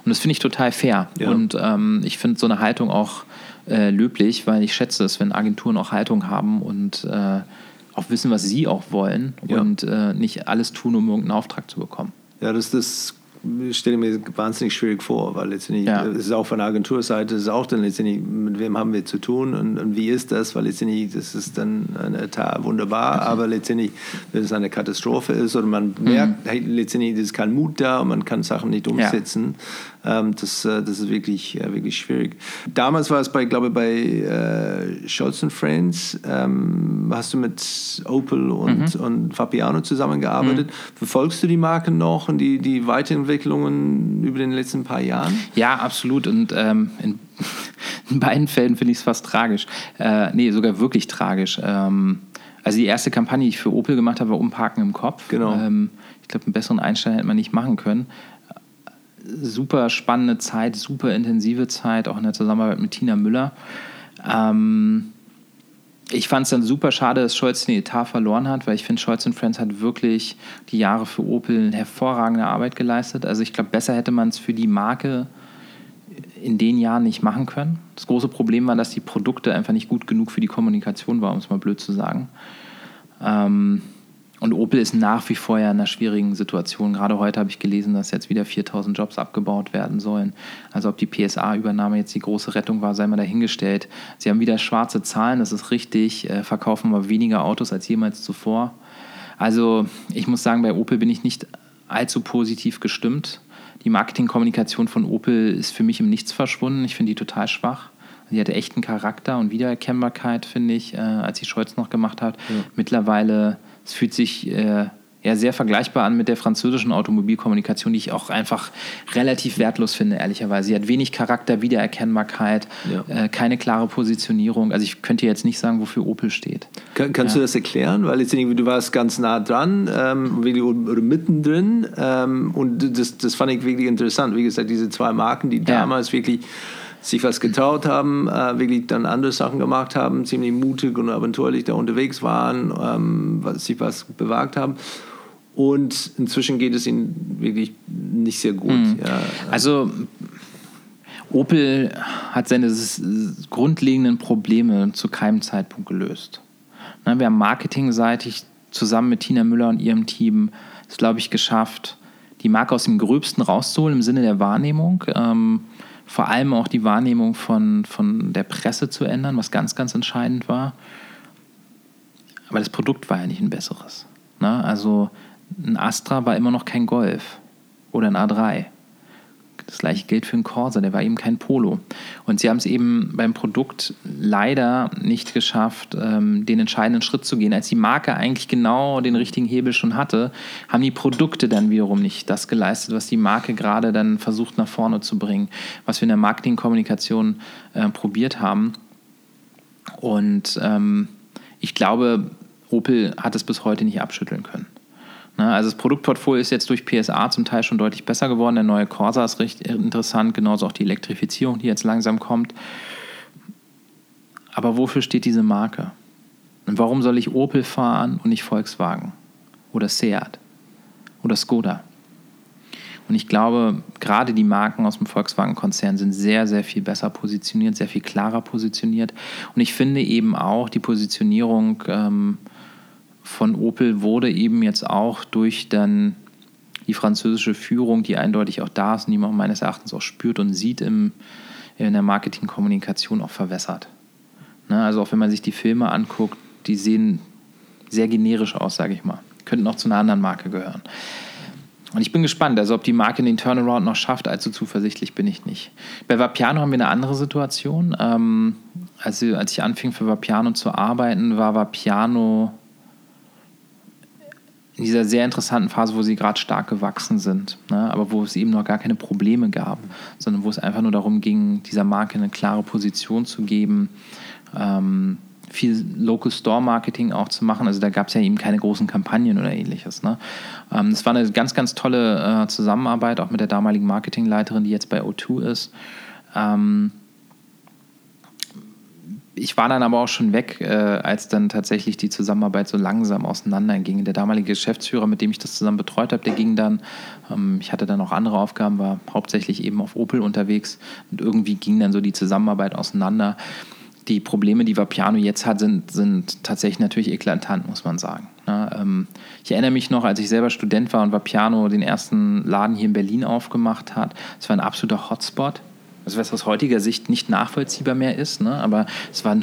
Und das finde ich total fair. Ja. Und ähm, ich finde so eine Haltung auch äh, löblich, weil ich schätze es, wenn Agenturen auch Haltung haben und äh, auch wissen, was sie auch wollen ja. und äh, nicht alles tun, um irgendeinen Auftrag zu bekommen. Ja, das, das stelle mir wahnsinnig schwierig vor, weil letztendlich ja. es ist auch von der Agenturseite, es ist auch dann letztendlich, mit wem haben wir zu tun und, und wie ist das, weil letztendlich, das ist dann eine wunderbar, aber letztendlich, wenn es eine Katastrophe ist oder man merkt, mhm. hey, letztendlich ist kein Mut da und man kann Sachen nicht umsetzen. Ähm, das, äh, das ist wirklich, äh, wirklich schwierig. Damals war es bei, glaube ich, bei äh, Scholz Friends, ähm, hast du mit Opel und, mhm. und Fabiano zusammengearbeitet. Mhm. Verfolgst du die Marken noch und die, die Weiterentwicklungen über den letzten paar Jahren? Ja, absolut. Und ähm, in, <laughs> in, beiden Fällen finde ich es fast tragisch. Äh, nee, sogar wirklich tragisch. Ähm, also die erste Kampagne, die ich für Opel gemacht habe, war Umparken im Kopf. Genau. Ähm, ich glaube, einen besseren Einstein hätte man nicht machen können super spannende Zeit, super intensive Zeit, auch in der Zusammenarbeit mit Tina Müller. Ähm, ich fand es dann super schade, dass Scholz den Etat verloren hat, weil ich finde, Scholz Friends hat wirklich die Jahre für Opel hervorragende Arbeit geleistet. Also ich glaube, besser hätte man es für die Marke in den Jahren nicht machen können. Das große Problem war, dass die Produkte einfach nicht gut genug für die Kommunikation waren, um es mal blöd zu sagen. Ähm, und Opel ist nach wie vor ja in einer schwierigen Situation. Gerade heute habe ich gelesen, dass jetzt wieder 4000 Jobs abgebaut werden sollen. Also ob die PSA-Übernahme jetzt die große Rettung war, sei mal dahingestellt. Sie haben wieder schwarze Zahlen, das ist richtig, äh, verkaufen aber weniger Autos als jemals zuvor. Also ich muss sagen, bei Opel bin ich nicht allzu positiv gestimmt. Die Marketingkommunikation von Opel ist für mich im Nichts verschwunden. Ich finde die total schwach. Sie hatte echten Charakter und Wiedererkennbarkeit, finde ich, äh, als sie Scholz noch gemacht hat. Ja. Mittlerweile es fühlt sich äh, ja sehr vergleichbar an mit der französischen Automobilkommunikation, die ich auch einfach relativ wertlos finde, ehrlicherweise. Sie hat wenig Charakter, Wiedererkennbarkeit, ja. äh, keine klare Positionierung. Also ich könnte jetzt nicht sagen, wofür Opel steht. Kann, kannst ja. du das erklären? Weil jetzt du warst ganz nah dran, ähm, wirklich, oder mittendrin ähm, und das, das fand ich wirklich interessant. Wie gesagt, diese zwei Marken, die damals wirklich sich was getraut haben, äh, wirklich dann andere Sachen gemacht haben, ziemlich mutig und abenteuerlich da unterwegs waren, ähm, was, sich was bewagt haben. Und inzwischen geht es ihnen wirklich nicht sehr gut. Mhm. Ja. Also Opel hat seine grundlegenden Probleme zu keinem Zeitpunkt gelöst. Ne, wir haben marketingseitig zusammen mit Tina Müller und ihrem Team es, glaube ich, geschafft, die Marke aus dem Gröbsten rauszuholen im Sinne der Wahrnehmung. Ähm, vor allem auch die Wahrnehmung von, von der Presse zu ändern, was ganz, ganz entscheidend war. Aber das Produkt war ja nicht ein besseres. Ne? Also ein Astra war immer noch kein Golf oder ein A3. Das gleiche gilt für einen Corsa, der war eben kein Polo. Und sie haben es eben beim Produkt leider nicht geschafft, ähm, den entscheidenden Schritt zu gehen. Als die Marke eigentlich genau den richtigen Hebel schon hatte, haben die Produkte dann wiederum nicht das geleistet, was die Marke gerade dann versucht nach vorne zu bringen, was wir in der Marketingkommunikation äh, probiert haben. Und ähm, ich glaube, Opel hat es bis heute nicht abschütteln können. Ne, also das Produktportfolio ist jetzt durch PSA zum Teil schon deutlich besser geworden. Der neue Corsa ist recht interessant, genauso auch die Elektrifizierung, die jetzt langsam kommt. Aber wofür steht diese Marke? Und warum soll ich Opel fahren und nicht Volkswagen oder Seat oder Skoda? Und ich glaube, gerade die Marken aus dem Volkswagen-Konzern sind sehr, sehr viel besser positioniert, sehr viel klarer positioniert. Und ich finde eben auch die Positionierung ähm, von Opel wurde eben jetzt auch durch dann die französische Führung, die eindeutig auch da ist und die man meines Erachtens auch spürt und sieht im, in der Marketingkommunikation auch verwässert. Ne, also auch wenn man sich die Filme anguckt, die sehen sehr generisch aus, sage ich mal. Könnten auch zu einer anderen Marke gehören. Und ich bin gespannt, also ob die Marke den Turnaround noch schafft, allzu zuversichtlich bin ich nicht. Bei Vapiano haben wir eine andere Situation. Ähm, also, als ich anfing für Vapiano zu arbeiten, war Vapiano in dieser sehr interessanten Phase, wo sie gerade stark gewachsen sind, ne? aber wo es eben noch gar keine Probleme gab, sondern wo es einfach nur darum ging, dieser Marke eine klare Position zu geben, ähm, viel Local Store Marketing auch zu machen. Also da gab es ja eben keine großen Kampagnen oder ähnliches. Ne? Ähm, das war eine ganz, ganz tolle äh, Zusammenarbeit, auch mit der damaligen Marketingleiterin, die jetzt bei O2 ist. Ähm, ich war dann aber auch schon weg, äh, als dann tatsächlich die Zusammenarbeit so langsam auseinanderging. Der damalige Geschäftsführer, mit dem ich das zusammen betreut habe, der ging dann, ähm, ich hatte dann auch andere Aufgaben, war hauptsächlich eben auf Opel unterwegs und irgendwie ging dann so die Zusammenarbeit auseinander. Die Probleme, die Vapiano jetzt hat, sind, sind tatsächlich natürlich eklatant, muss man sagen. Ja, ähm, ich erinnere mich noch, als ich selber Student war und Vapiano den ersten Laden hier in Berlin aufgemacht hat. Es war ein absoluter Hotspot also was aus heutiger Sicht nicht nachvollziehbar mehr ist, ne? aber es war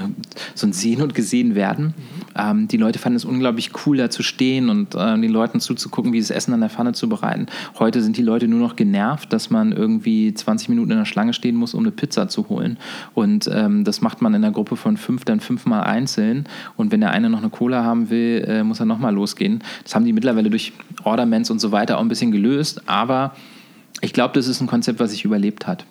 so ein Sehen und Gesehen werden. Mhm. Ähm, die Leute fanden es unglaublich cool, da zu stehen und äh, den Leuten zuzugucken, wie das Essen an der Pfanne zu bereiten. Heute sind die Leute nur noch genervt, dass man irgendwie 20 Minuten in der Schlange stehen muss, um eine Pizza zu holen. Und ähm, das macht man in einer Gruppe von fünf dann fünfmal einzeln. Und wenn der eine noch eine Cola haben will, äh, muss er nochmal losgehen. Das haben die mittlerweile durch Orderments und so weiter auch ein bisschen gelöst. Aber ich glaube, das ist ein Konzept, was sich überlebt hat.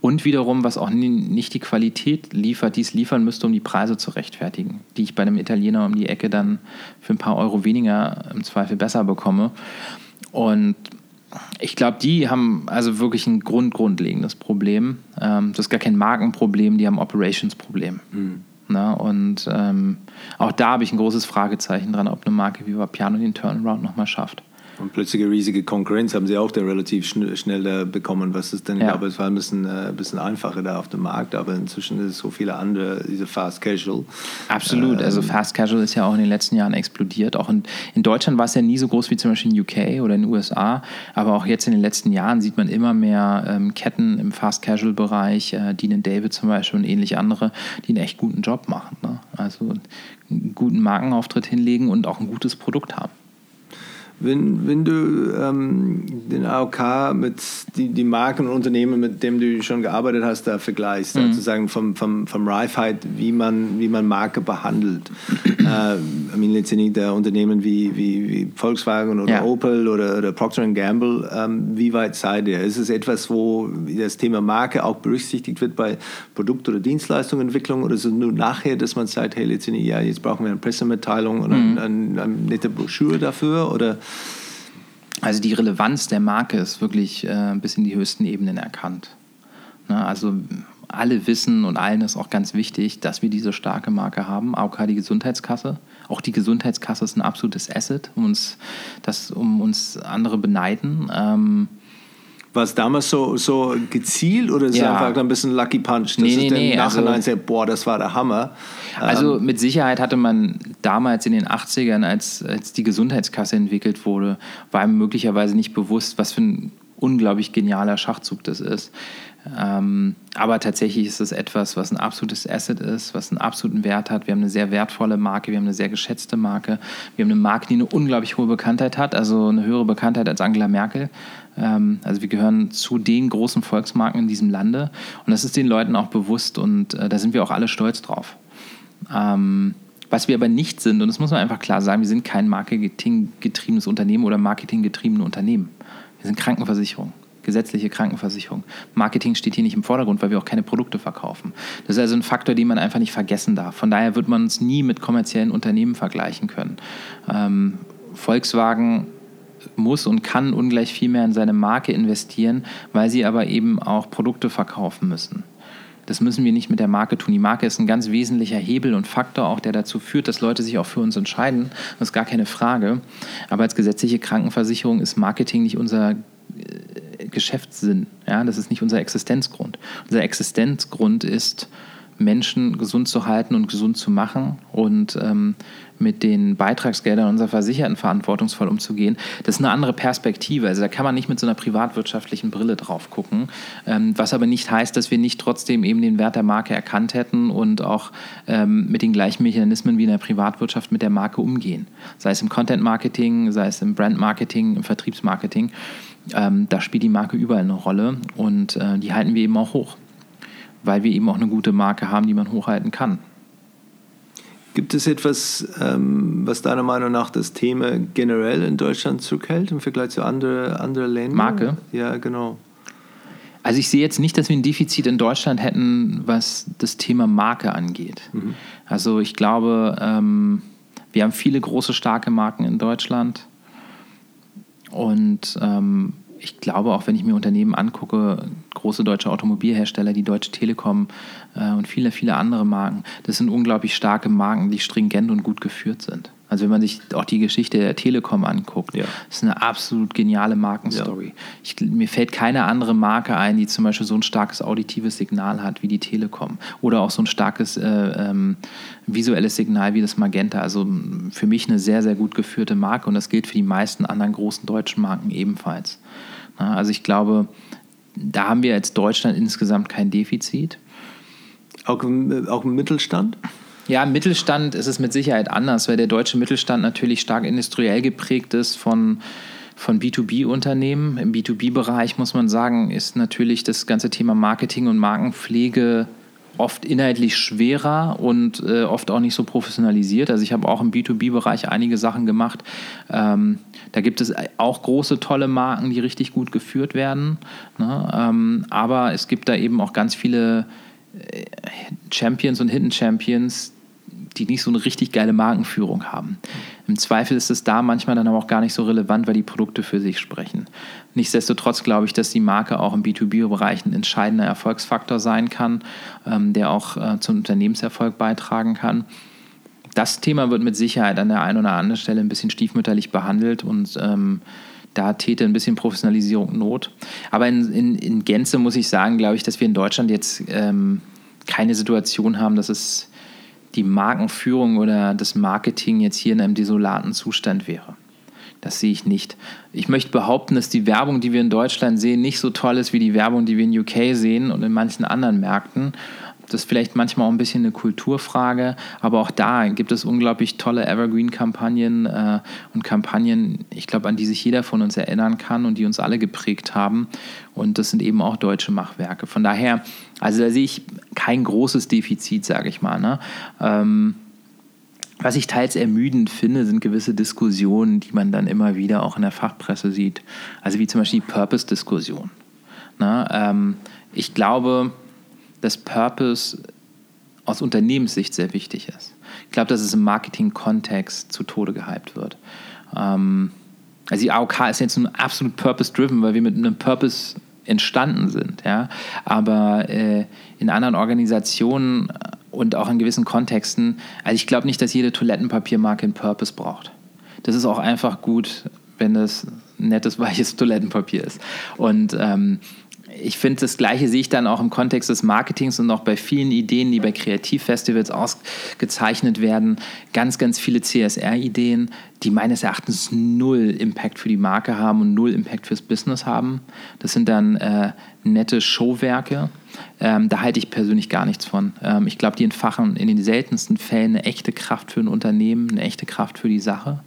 Und wiederum, was auch nicht die Qualität liefert, die es liefern müsste, um die Preise zu rechtfertigen, die ich bei einem Italiener um die Ecke dann für ein paar Euro weniger im Zweifel besser bekomme. Und Ich glaube, die haben also wirklich ein grund, grundlegendes Problem. Ähm, das ist gar kein Markenproblem, die haben Operations-Problem. Mhm. Na, und ähm, auch da habe ich ein großes Fragezeichen dran, ob eine Marke wie Vapiano den Turnaround nochmal schafft. Und plötzliche riesige Konkurrenz haben sie auch da relativ schn schnell da bekommen. Was ist denn, ja. ich glaube, es war ein bisschen, äh, bisschen einfacher da auf dem Markt, aber inzwischen ist es so viele andere, diese Fast Casual. Absolut, also ähm, also Fast Casual ist ja auch in den letzten Jahren explodiert. Auch in, in Deutschland war es ja nie so groß wie zum Beispiel in UK oder in den USA, aber auch jetzt in den letzten Jahren sieht man immer mehr ähm, Ketten im Fast Casual Bereich, äh, Dean David zum Beispiel und ähnlich andere, die einen echt guten Job machen. Ne? Also einen guten Markenauftritt hinlegen und auch ein gutes Produkt haben. Wenn, wenn du ähm, den AOK mit die, die Marken und Unternehmen, mit dem du schon gearbeitet hast, da vergleichst, mhm. sozusagen vom, vom, vom Reifheit, wie man, wie man Marke behandelt. <clears throat> äh, ich meine, letztendlich der Unternehmen wie, wie, wie Volkswagen oder ja. Opel oder, oder Procter Gamble, ähm, wie weit seid ihr? Ist es etwas, wo das Thema Marke auch berücksichtigt wird bei Produkt- oder Dienstleistungsentwicklung oder ist es nur nachher, dass man sagt, hey, letztendlich, ja, jetzt brauchen wir eine Pressemitteilung oder mhm. eine, eine, eine nette Broschüre dafür oder also die Relevanz der Marke ist wirklich äh, bis in die höchsten Ebenen erkannt. Ne? Also alle wissen und allen ist auch ganz wichtig, dass wir diese starke Marke haben. AOK die Gesundheitskasse. Auch die Gesundheitskasse ist ein absolutes Asset, um uns, das, um uns andere beneiden. Ähm, war es damals so, so gezielt oder ist ja. es einfach ein bisschen Lucky Punch? Das nee, nee, ist nee, Nachhinein also, sagt, boah, das war der Hammer. Also ähm, mit Sicherheit hatte man damals in den 80ern, als, als die Gesundheitskasse entwickelt wurde, war einem möglicherweise nicht bewusst, was für ein unglaublich genialer Schachzug das ist. Ähm, aber tatsächlich ist es etwas, was ein absolutes Asset ist, was einen absoluten Wert hat. Wir haben eine sehr wertvolle Marke, wir haben eine sehr geschätzte Marke. Wir haben eine Marke, die eine unglaublich hohe Bekanntheit hat, also eine höhere Bekanntheit als Angela Merkel. Ähm, also wir gehören zu den großen Volksmarken in diesem Lande und das ist den Leuten auch bewusst und äh, da sind wir auch alle stolz drauf. Ähm, was wir aber nicht sind, und das muss man einfach klar sagen, wir sind kein marketinggetriebenes Unternehmen oder marketinggetriebene Unternehmen. Wir sind Krankenversicherung gesetzliche Krankenversicherung. Marketing steht hier nicht im Vordergrund, weil wir auch keine Produkte verkaufen. Das ist also ein Faktor, den man einfach nicht vergessen darf. Von daher wird man uns nie mit kommerziellen Unternehmen vergleichen können. Ähm, Volkswagen muss und kann ungleich viel mehr in seine Marke investieren, weil sie aber eben auch Produkte verkaufen müssen. Das müssen wir nicht mit der Marke tun. Die Marke ist ein ganz wesentlicher Hebel und Faktor, auch der dazu führt, dass Leute sich auch für uns entscheiden. Das ist gar keine Frage. Aber als gesetzliche Krankenversicherung ist Marketing nicht unser äh, Geschäftssinn. Ja, das ist nicht unser Existenzgrund. Unser Existenzgrund ist, Menschen gesund zu halten und gesund zu machen und ähm, mit den Beitragsgeldern unserer Versicherten verantwortungsvoll umzugehen. Das ist eine andere Perspektive. Also da kann man nicht mit so einer privatwirtschaftlichen Brille drauf gucken. Ähm, was aber nicht heißt, dass wir nicht trotzdem eben den Wert der Marke erkannt hätten und auch ähm, mit den gleichen Mechanismen wie in der Privatwirtschaft mit der Marke umgehen. Sei es im Content Marketing, sei es im Brand Marketing, im Vertriebsmarketing. Ähm, da spielt die Marke überall eine Rolle und äh, die halten wir eben auch hoch, weil wir eben auch eine gute Marke haben, die man hochhalten kann. Gibt es etwas, ähm, was deiner Meinung nach das Thema generell in Deutschland zurückhält im Vergleich zu anderen andere Ländern? Marke? Ja, genau. Also ich sehe jetzt nicht, dass wir ein Defizit in Deutschland hätten, was das Thema Marke angeht. Mhm. Also ich glaube, ähm, wir haben viele große, starke Marken in Deutschland. Und ähm, ich glaube, auch wenn ich mir Unternehmen angucke, große deutsche Automobilhersteller, die Deutsche Telekom äh, und viele, viele andere Marken, das sind unglaublich starke Marken, die stringent und gut geführt sind. Also wenn man sich auch die Geschichte der Telekom anguckt, ja. ist eine absolut geniale Markenstory. Ja. Ich, mir fällt keine andere Marke ein, die zum Beispiel so ein starkes auditives Signal hat wie die Telekom oder auch so ein starkes äh, ähm, visuelles Signal wie das Magenta. Also für mich eine sehr, sehr gut geführte Marke und das gilt für die meisten anderen großen deutschen Marken ebenfalls. Also ich glaube, da haben wir als Deutschland insgesamt kein Defizit. Auch im, auch im Mittelstand? Ja, im Mittelstand ist es mit Sicherheit anders, weil der deutsche Mittelstand natürlich stark industriell geprägt ist von, von B2B-Unternehmen. Im B2B-Bereich muss man sagen, ist natürlich das ganze Thema Marketing und Markenpflege oft inhaltlich schwerer und äh, oft auch nicht so professionalisiert. Also ich habe auch im B2B-Bereich einige Sachen gemacht. Ähm, da gibt es auch große, tolle Marken, die richtig gut geführt werden. Ne? Ähm, aber es gibt da eben auch ganz viele äh, Champions und Hidden Champions, die nicht so eine richtig geile Markenführung haben. Im Zweifel ist es da manchmal dann aber auch gar nicht so relevant, weil die Produkte für sich sprechen. Nichtsdestotrotz glaube ich, dass die Marke auch im B2B-Bereich ein entscheidender Erfolgsfaktor sein kann, ähm, der auch äh, zum Unternehmenserfolg beitragen kann. Das Thema wird mit Sicherheit an der einen oder anderen Stelle ein bisschen stiefmütterlich behandelt und ähm, da täte ein bisschen Professionalisierung Not. Aber in, in, in, Gänze muss ich sagen, glaube ich, dass wir in Deutschland jetzt ähm, keine Situation haben, dass es die Markenführung oder das Marketing jetzt hier in einem desolaten Zustand wäre. Das sehe ich nicht. Ich möchte behaupten, dass die Werbung, die wir in Deutschland sehen, nicht so toll ist wie die Werbung, die wir in UK sehen und in manchen anderen Märkten. Das ist vielleicht manchmal auch ein bisschen eine Kulturfrage, aber auch da gibt es unglaublich tolle Evergreen-Kampagnen äh, und Kampagnen, ich glaube, an die sich jeder von uns erinnern kann und die uns alle geprägt haben. Und das sind eben auch deutsche Machwerke. Von daher, also da sehe ich kein großes Defizit, sage ich mal. Ne? Ähm, was ich teils ermüdend finde, sind gewisse Diskussionen, die man dann immer wieder auch in der Fachpresse sieht. Also wie zum Beispiel die Purpose-Diskussion. Ne? Ähm, ich glaube, dass Purpose aus Unternehmenssicht sehr wichtig ist. Ich glaube, dass es im Marketing-Kontext zu Tode gehypt wird. Ähm, also die AOK ist jetzt nun absolut purpose-driven, weil wir mit einem Purpose entstanden sind. Ja? Aber äh, in anderen Organisationen und auch in gewissen Kontexten, also ich glaube nicht, dass jede Toilettenpapiermarke einen Purpose braucht. Das ist auch einfach gut, wenn das nettes, weiches Toilettenpapier ist. Und ähm, ich finde, das Gleiche sehe ich dann auch im Kontext des Marketings und auch bei vielen Ideen, die bei Kreativfestivals ausgezeichnet werden. Ganz, ganz viele CSR-Ideen, die meines Erachtens null Impact für die Marke haben und null Impact fürs Business haben. Das sind dann äh, nette Showwerke. Ähm, da halte ich persönlich gar nichts von. Ähm, ich glaube, die entfachen in den seltensten Fällen eine echte Kraft für ein Unternehmen, eine echte Kraft für die Sache.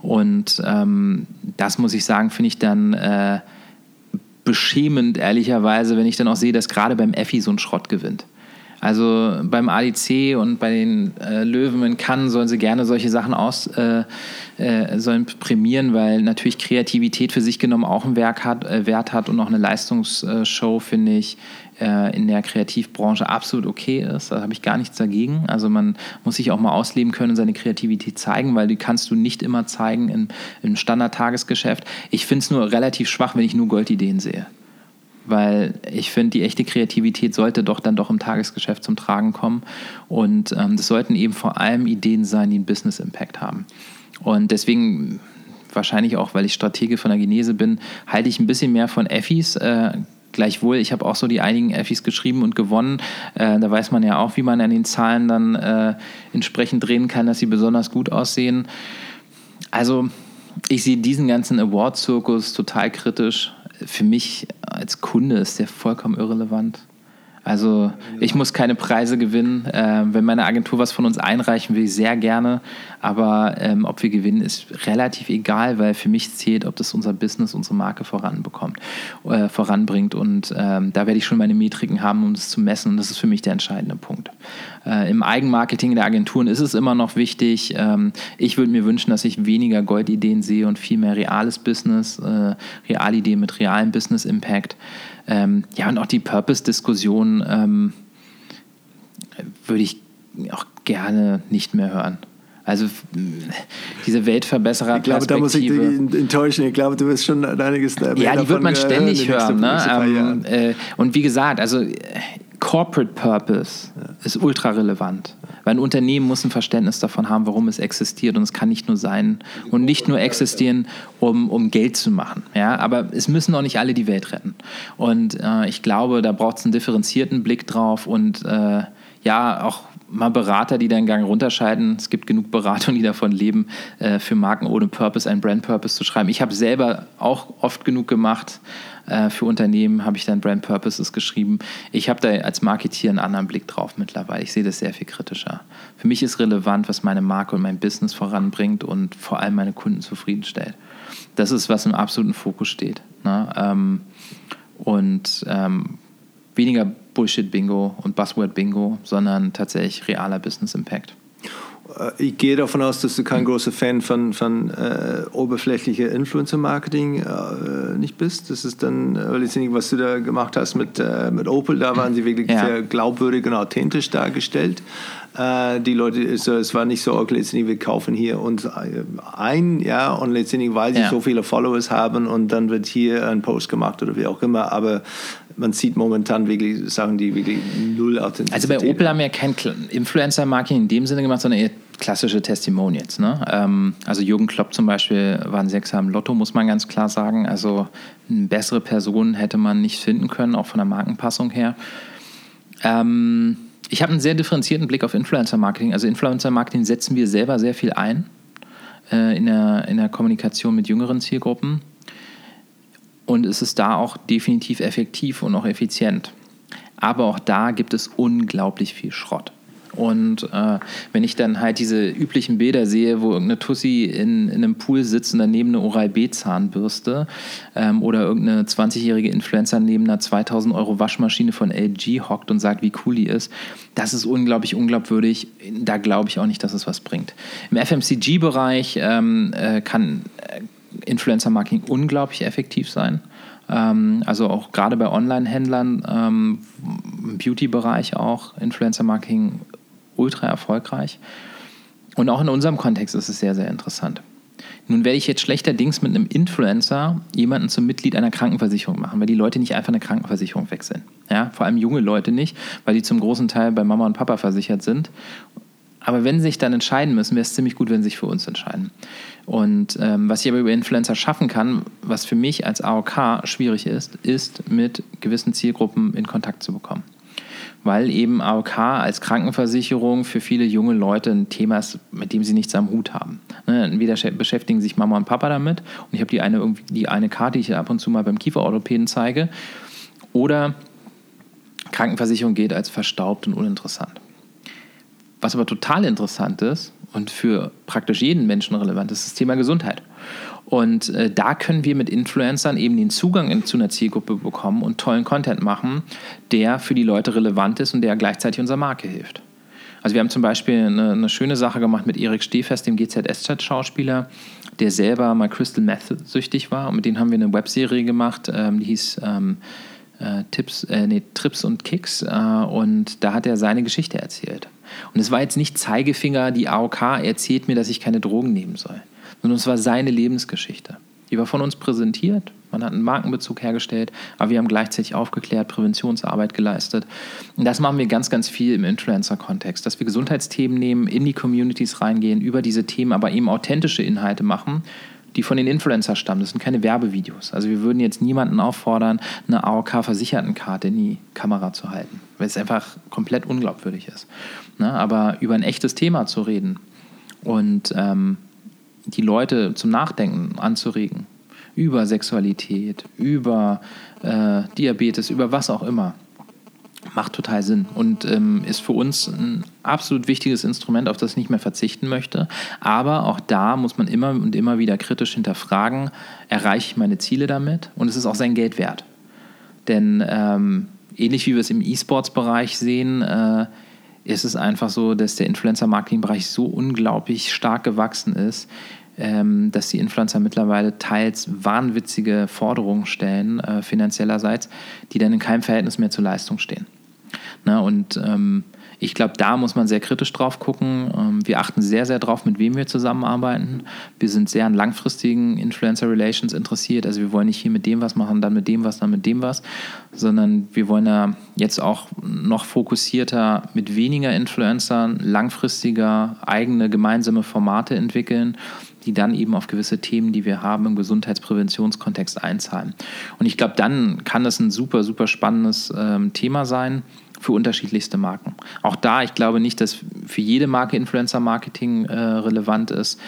Und ähm, das muss ich sagen, finde ich dann. Äh, beschämend, ehrlicherweise, wenn ich dann auch sehe, dass gerade beim Effi so ein Schrott gewinnt. Also beim ADC und bei den äh, Löwen in Cannes sollen sie gerne solche Sachen aus, äh, äh, sollen prämieren, weil natürlich Kreativität für sich genommen auch einen Werk hat, äh, Wert hat und auch eine Leistungsshow, finde ich, äh, in der Kreativbranche absolut okay ist. Da habe ich gar nichts dagegen. Also man muss sich auch mal ausleben können und seine Kreativität zeigen, weil die kannst du nicht immer zeigen im, im Standard-Tagesgeschäft. Ich finde es nur relativ schwach, wenn ich nur Goldideen sehe weil ich finde, die echte Kreativität sollte doch dann doch im Tagesgeschäft zum Tragen kommen. Und ähm, das sollten eben vor allem Ideen sein, die einen Business Impact haben. Und deswegen, wahrscheinlich auch, weil ich Stratege von der Genese bin, halte ich ein bisschen mehr von Effis. Äh, Gleichwohl, ich habe auch so die einigen Effis geschrieben und gewonnen. Äh, da weiß man ja auch, wie man an den Zahlen dann äh, entsprechend drehen kann, dass sie besonders gut aussehen. Also ich sehe diesen ganzen Award-Zirkus total kritisch. Für mich als Kunde ist der vollkommen irrelevant. Also ich muss keine Preise gewinnen. Äh, wenn meine Agentur was von uns einreichen will, sehr gerne. Aber ähm, ob wir gewinnen, ist relativ egal, weil für mich zählt, ob das unser Business, unsere Marke voranbekommt, äh, voranbringt. Und ähm, da werde ich schon meine Metriken haben, um das zu messen. Und das ist für mich der entscheidende Punkt. Äh, Im Eigenmarketing der Agenturen ist es immer noch wichtig. Ähm, ich würde mir wünschen, dass ich weniger Goldideen sehe und viel mehr reales Business, äh, Realideen mit realem Business Impact. Ähm, ja, und auch die Purpose-Diskussion ähm, würde ich auch gerne nicht mehr hören. Also diese Weltverbesserer. Ich glaube, da muss ich dich enttäuschen. Ich glaube, du wirst schon einiges Ja, die wird man ständig hören. Ne? Ähm, äh, und wie gesagt, also Corporate Purpose ja. ist ultra relevant. Weil ein Unternehmen muss ein Verständnis davon haben, warum es existiert. Und es kann nicht nur sein und nicht nur existieren, um, um Geld zu machen. Ja? Aber es müssen auch nicht alle die Welt retten. Und äh, ich glaube, da braucht es einen differenzierten Blick drauf und äh, ja, auch mal Berater, die da einen Gang runterscheiden. Es gibt genug Berater, die davon leben, äh, für Marken ohne Purpose einen Brand Purpose zu schreiben. Ich habe selber auch oft genug gemacht. Äh, für Unternehmen habe ich dann Brand Purposes geschrieben. Ich habe da als Marketier einen anderen Blick drauf mittlerweile. Ich sehe das sehr viel kritischer. Für mich ist relevant, was meine Marke und mein Business voranbringt und vor allem meine Kunden zufriedenstellt. Das ist, was im absoluten Fokus steht. Ne? Ähm, und ähm, weniger Bullshit-Bingo und Buzzword-Bingo, sondern tatsächlich realer Business Impact. Äh, ich gehe davon aus, dass du kein großer Fan von, von äh, oberflächlicher Influencer-Marketing äh, nicht bist. Das ist dann, äh, letztendlich, was du da gemacht hast mit, äh, mit Opel, da waren sie wirklich ja. sehr glaubwürdig und authentisch dargestellt. Äh, die Leute, so, es war nicht so, okay, letztendlich wir kaufen hier uns äh, ein, ja, und letztendlich, weil sie ja. so viele Followers haben und dann wird hier ein Post gemacht oder wie auch immer, aber man sieht momentan wirklich Sachen, die wirklich null Authentizität Also bei Opel haben wir ja kein Influencer-Marketing in dem Sinne gemacht, sondern eher klassische Testimonials. Ne? Ähm, also Jürgen Klopp zum Beispiel war ein Sechser im Lotto, muss man ganz klar sagen. Also eine bessere Person hätte man nicht finden können, auch von der Markenpassung her. Ähm, ich habe einen sehr differenzierten Blick auf Influencer-Marketing. Also Influencer-Marketing setzen wir selber sehr viel ein äh, in, der, in der Kommunikation mit jüngeren Zielgruppen. Und es ist da auch definitiv effektiv und auch effizient. Aber auch da gibt es unglaublich viel Schrott. Und äh, wenn ich dann halt diese üblichen Bilder sehe, wo irgendeine Tussi in, in einem Pool sitzt und daneben eine Oral-B-Zahnbürste ähm, oder irgendeine 20-jährige Influencer neben einer 2000 Euro Waschmaschine von LG hockt und sagt, wie cool die ist, das ist unglaublich unglaubwürdig. Da glaube ich auch nicht, dass es was bringt. Im FMCG-Bereich ähm, äh, kann äh, Influencer-Marketing unglaublich effektiv sein. Ähm, also auch gerade bei Online-Händlern, ähm, im Beauty-Bereich auch, Influencer-Marketing ultra erfolgreich. Und auch in unserem Kontext ist es sehr, sehr interessant. Nun werde ich jetzt schlechterdings mit einem Influencer jemanden zum Mitglied einer Krankenversicherung machen, weil die Leute nicht einfach eine Krankenversicherung wechseln. Ja, vor allem junge Leute nicht, weil die zum großen Teil bei Mama und Papa versichert sind aber wenn sie sich dann entscheiden müssen, wäre es ziemlich gut, wenn sie sich für uns entscheiden. Und ähm, was ich aber über Influencer schaffen kann, was für mich als AOK schwierig ist, ist mit gewissen Zielgruppen in Kontakt zu bekommen. Weil eben AOK als Krankenversicherung für viele junge Leute ein Thema ist, mit dem sie nichts am Hut haben. Ne? Entweder beschäftigen sich Mama und Papa damit und ich habe die eine, die eine Karte, die ich ab und zu mal beim Kieferorthopäden zeige, oder Krankenversicherung geht als verstaubt und uninteressant. Was aber total interessant ist und für praktisch jeden Menschen relevant ist, das Thema Gesundheit. Und äh, da können wir mit Influencern eben den Zugang in, zu einer Zielgruppe bekommen und tollen Content machen, der für die Leute relevant ist und der gleichzeitig unserer Marke hilft. Also wir haben zum Beispiel eine, eine schöne Sache gemacht mit Erik Stehfest, dem GZSZ-Schauspieler, der selber mal Crystal Meth süchtig war. Und mit denen haben wir eine Webserie gemacht, ähm, die hieß ähm, äh, Tipps, äh, nee, Trips und Kicks. Äh, und da hat er seine Geschichte erzählt. Und es war jetzt nicht Zeigefinger, die AOK erzählt mir, dass ich keine Drogen nehmen soll, sondern es war seine Lebensgeschichte. Die war von uns präsentiert, man hat einen Markenbezug hergestellt, aber wir haben gleichzeitig aufgeklärt, Präventionsarbeit geleistet. Und das machen wir ganz, ganz viel im Influencer-Kontext, dass wir Gesundheitsthemen nehmen, in die Communities reingehen, über diese Themen aber eben authentische Inhalte machen die von den Influencer stammen. Das sind keine Werbevideos. Also wir würden jetzt niemanden auffordern, eine AOK-Versichertenkarte in die Kamera zu halten, weil es einfach komplett unglaubwürdig ist. Ne? Aber über ein echtes Thema zu reden und ähm, die Leute zum Nachdenken anzuregen, über Sexualität, über äh, Diabetes, über was auch immer macht total Sinn und ähm, ist für uns ein absolut wichtiges Instrument, auf das ich nicht mehr verzichten möchte. Aber auch da muss man immer und immer wieder kritisch hinterfragen, erreiche ich meine Ziele damit und es ist auch sein Geld wert. Denn ähm, ähnlich wie wir es im E-Sports-Bereich sehen, äh, ist es einfach so, dass der Influencer-Marketing-Bereich so unglaublich stark gewachsen ist, ähm, dass die Influencer mittlerweile teils wahnwitzige Forderungen stellen, äh, finanziellerseits, die dann in keinem Verhältnis mehr zur Leistung stehen. Na, und ähm, ich glaube, da muss man sehr kritisch drauf gucken. Ähm, wir achten sehr, sehr drauf, mit wem wir zusammenarbeiten. Wir sind sehr an langfristigen Influencer Relations interessiert. Also wir wollen nicht hier mit dem was machen, dann mit dem was, dann mit dem was, sondern wir wollen da jetzt auch noch fokussierter mit weniger Influencern langfristiger eigene gemeinsame Formate entwickeln die dann eben auf gewisse Themen, die wir haben im Gesundheitspräventionskontext einzahlen. Und ich glaube, dann kann es ein super, super spannendes ähm, Thema sein für unterschiedlichste Marken. Auch da, ich glaube nicht, dass für jede Marke Influencer-Marketing äh, relevant ist.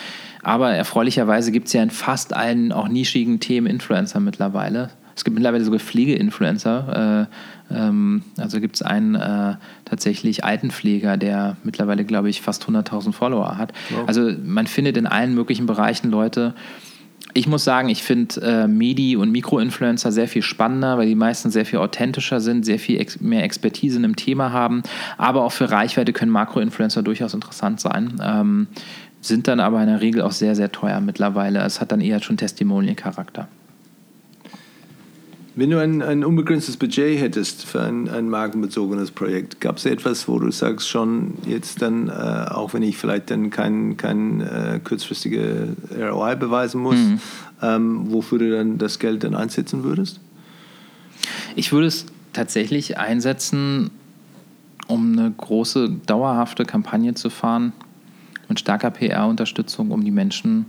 Aber erfreulicherweise gibt es ja in fast allen auch nischigen Themen Influencer mittlerweile. Es gibt mittlerweile sogar Pflegeinfluencer. Äh, ähm, also gibt es einen äh, tatsächlich Altenpfleger, der mittlerweile, glaube ich, fast 100.000 Follower hat. Wow. Also man findet in allen möglichen Bereichen Leute. Ich muss sagen, ich finde äh, Medi- und Mikroinfluencer sehr viel spannender, weil die meisten sehr viel authentischer sind, sehr viel ex mehr Expertise in einem Thema haben. Aber auch für Reichweite können Makroinfluencer durchaus interessant sein. Ähm, sind dann aber in der Regel auch sehr, sehr teuer mittlerweile. Es hat dann eher schon Testimonial-Charakter. Wenn du ein, ein unbegrenztes Budget hättest für ein, ein markenbezogenes Projekt, gab es etwas, wo du sagst, schon jetzt dann, äh, auch wenn ich vielleicht dann kein, kein äh, kurzfristige ROI beweisen muss, mhm. ähm, wofür du dann das Geld dann einsetzen würdest? Ich würde es tatsächlich einsetzen, um eine große, dauerhafte Kampagne zu fahren mit starker PR-Unterstützung, um die Menschen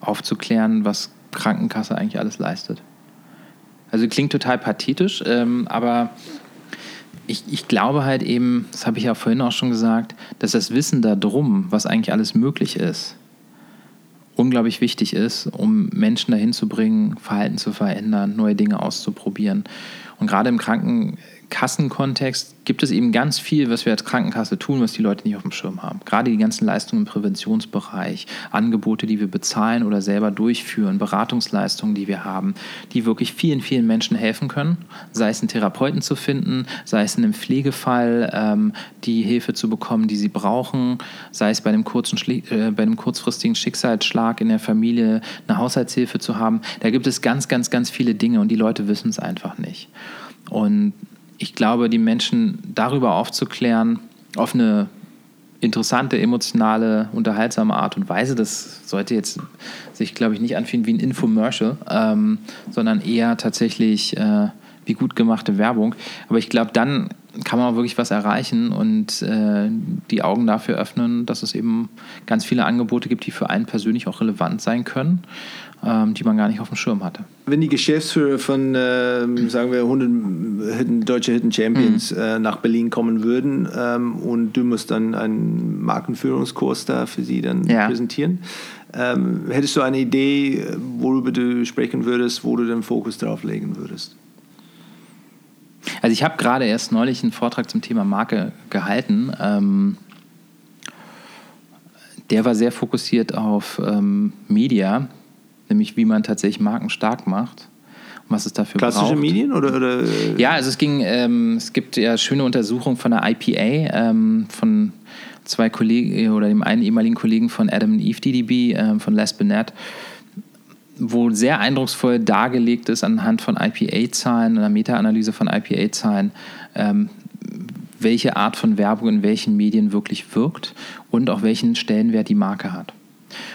aufzuklären, was Krankenkasse eigentlich alles leistet. Also klingt total pathetisch, ähm, aber ich, ich glaube halt eben, das habe ich ja vorhin auch schon gesagt, dass das Wissen darum, was eigentlich alles möglich ist, unglaublich wichtig ist, um Menschen dahin zu bringen, Verhalten zu verändern, neue Dinge auszuprobieren. Und gerade im Kranken Kassenkontext gibt es eben ganz viel, was wir als Krankenkasse tun, was die Leute nicht auf dem Schirm haben. Gerade die ganzen Leistungen im Präventionsbereich, Angebote, die wir bezahlen oder selber durchführen, Beratungsleistungen, die wir haben, die wirklich vielen, vielen Menschen helfen können. Sei es einen Therapeuten zu finden, sei es in einem Pflegefall ähm, die Hilfe zu bekommen, die sie brauchen, sei es bei einem, kurzen, äh, bei einem kurzfristigen Schicksalsschlag in der Familie eine Haushaltshilfe zu haben. Da gibt es ganz, ganz, ganz viele Dinge und die Leute wissen es einfach nicht. Und ich glaube, die Menschen darüber aufzuklären, auf eine interessante, emotionale, unterhaltsame Art und Weise. Das sollte jetzt sich, glaube ich, nicht anfühlen wie ein Infomercial, ähm, sondern eher tatsächlich äh, wie gut gemachte Werbung. Aber ich glaube, dann kann man auch wirklich was erreichen und äh, die Augen dafür öffnen, dass es eben ganz viele Angebote gibt, die für einen persönlich auch relevant sein können die man gar nicht auf dem Schirm hatte. Wenn die Geschäftsführer von, äh, sagen wir, 100 Hidden, deutsche Hidden Champions mhm. äh, nach Berlin kommen würden ähm, und du musst dann einen Markenführungskurs da für sie dann ja. präsentieren, ähm, hättest du eine Idee, worüber du sprechen würdest, wo du den Fokus drauf legen würdest? Also ich habe gerade erst neulich einen Vortrag zum Thema Marke gehalten. Ähm, der war sehr fokussiert auf ähm, Media, nämlich wie man tatsächlich Marken stark macht was es dafür Klassische braucht. Medien oder, oder? Ja, also es ging, ähm, es gibt ja schöne Untersuchungen von der IPA, ähm, von zwei Kollegen oder dem einen ehemaligen Kollegen von Adam Eve DDB, ähm, von Les Bennett, wo sehr eindrucksvoll dargelegt ist anhand von IPA-Zahlen, einer Meta-Analyse von IPA-Zahlen, ähm, welche Art von Werbung in welchen Medien wirklich wirkt und auch welchen Stellenwert die Marke hat.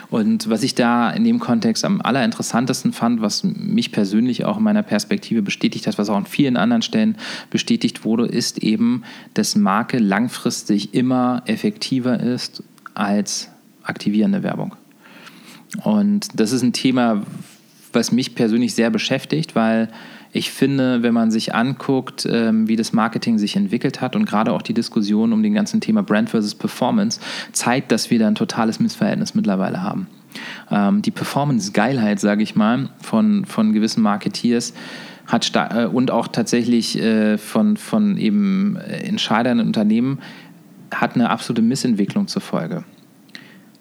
Und was ich da in dem Kontext am allerinteressantesten fand, was mich persönlich auch in meiner Perspektive bestätigt hat, was auch an vielen anderen Stellen bestätigt wurde, ist eben, dass Marke langfristig immer effektiver ist als aktivierende Werbung. Und das ist ein Thema, was mich persönlich sehr beschäftigt, weil ich finde, wenn man sich anguckt, ähm, wie das Marketing sich entwickelt hat und gerade auch die Diskussion um den ganzen Thema Brand versus Performance, zeigt, dass wir da ein totales Missverhältnis mittlerweile haben. Ähm, die Performance-Geilheit, sage ich mal, von, von gewissen Marketeers hat äh, und auch tatsächlich äh, von, von eben äh, Entscheidern in Unternehmen hat eine absolute Missentwicklung zur Folge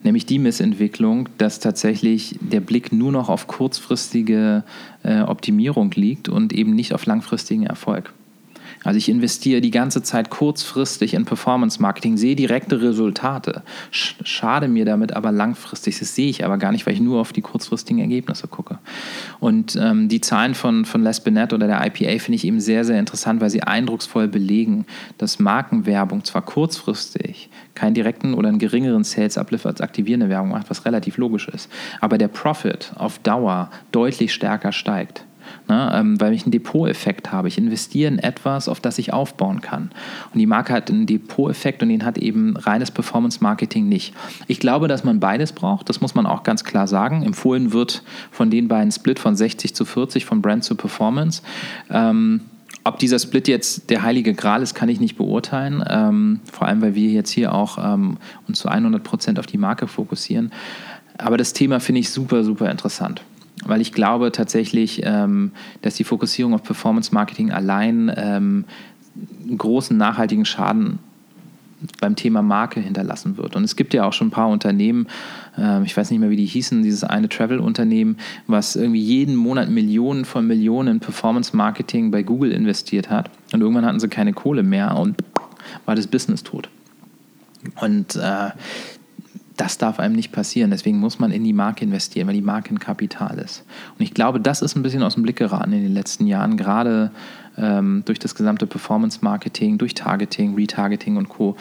nämlich die Missentwicklung, dass tatsächlich der Blick nur noch auf kurzfristige äh, Optimierung liegt und eben nicht auf langfristigen Erfolg. Also ich investiere die ganze Zeit kurzfristig in Performance Marketing, sehe direkte Resultate, schade mir damit aber langfristig. Das sehe ich aber gar nicht, weil ich nur auf die kurzfristigen Ergebnisse gucke. Und ähm, die Zahlen von, von Les Binet oder der IPA finde ich eben sehr, sehr interessant, weil sie eindrucksvoll belegen, dass Markenwerbung zwar kurzfristig keinen direkten oder einen geringeren Sales-Uplift als aktivierende Werbung macht, was relativ logisch ist, aber der Profit auf Dauer deutlich stärker steigt ne? ähm, weil ich einen Depot-Effekt habe. Ich investiere in etwas, auf das ich aufbauen kann. Und die Marke hat einen Depot-Effekt und den hat eben reines Performance-Marketing nicht. Ich glaube, dass man beides braucht, das muss man auch ganz klar sagen. Empfohlen wird von den beiden Split von 60 zu 40, von Brand zu Performance. Ähm, ob dieser Split jetzt der heilige Gral ist, kann ich nicht beurteilen. Ähm, vor allem, weil wir jetzt hier auch ähm, uns zu 100 Prozent auf die Marke fokussieren. Aber das Thema finde ich super, super interessant weil ich glaube tatsächlich, ähm, dass die Fokussierung auf Performance Marketing allein ähm, großen nachhaltigen Schaden beim Thema Marke hinterlassen wird. Und es gibt ja auch schon ein paar Unternehmen, äh, ich weiß nicht mehr, wie die hießen, dieses eine Travel-Unternehmen, was irgendwie jeden Monat Millionen von Millionen in Performance-Marketing bei Google investiert hat. Und irgendwann hatten sie keine Kohle mehr und war das Business tot. Und äh, das darf einem nicht passieren. Deswegen muss man in die Marke investieren, weil die Marke ein Kapital ist. Und ich glaube, das ist ein bisschen aus dem Blick geraten in den letzten Jahren, gerade ähm, durch das gesamte Performance-Marketing, durch Targeting, Retargeting und Co.,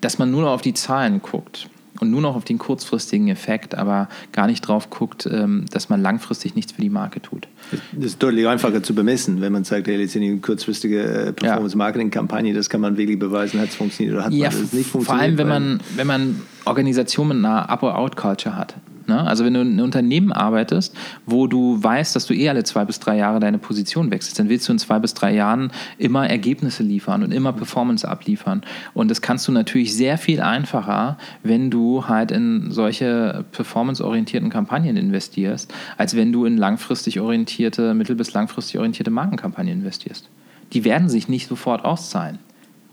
dass man nur auf die Zahlen guckt und nur noch auf den kurzfristigen Effekt, aber gar nicht drauf guckt, ähm, dass man langfristig nichts für die Marke tut. Das ist deutlich einfacher zu bemessen, wenn man sagt, hey, jetzt eine kurzfristige äh, Performance-Marketing-Kampagne, das kann man wirklich beweisen, hat es funktioniert oder hat ja, es nicht funktioniert. Vor allem, wenn man, wenn man Organisationen mit einer Up-or-Out-Culture hat. Ne? Also wenn du in einem Unternehmen arbeitest, wo du weißt, dass du eh alle zwei bis drei Jahre deine Position wechselst, dann willst du in zwei bis drei Jahren immer Ergebnisse liefern und immer Performance abliefern. Und das kannst du natürlich sehr viel einfacher, wenn du halt in solche performanceorientierten Kampagnen investierst, als wenn du in langfristig orientierte, mittel- bis langfristig orientierte Markenkampagnen investierst. Die werden sich nicht sofort auszahlen.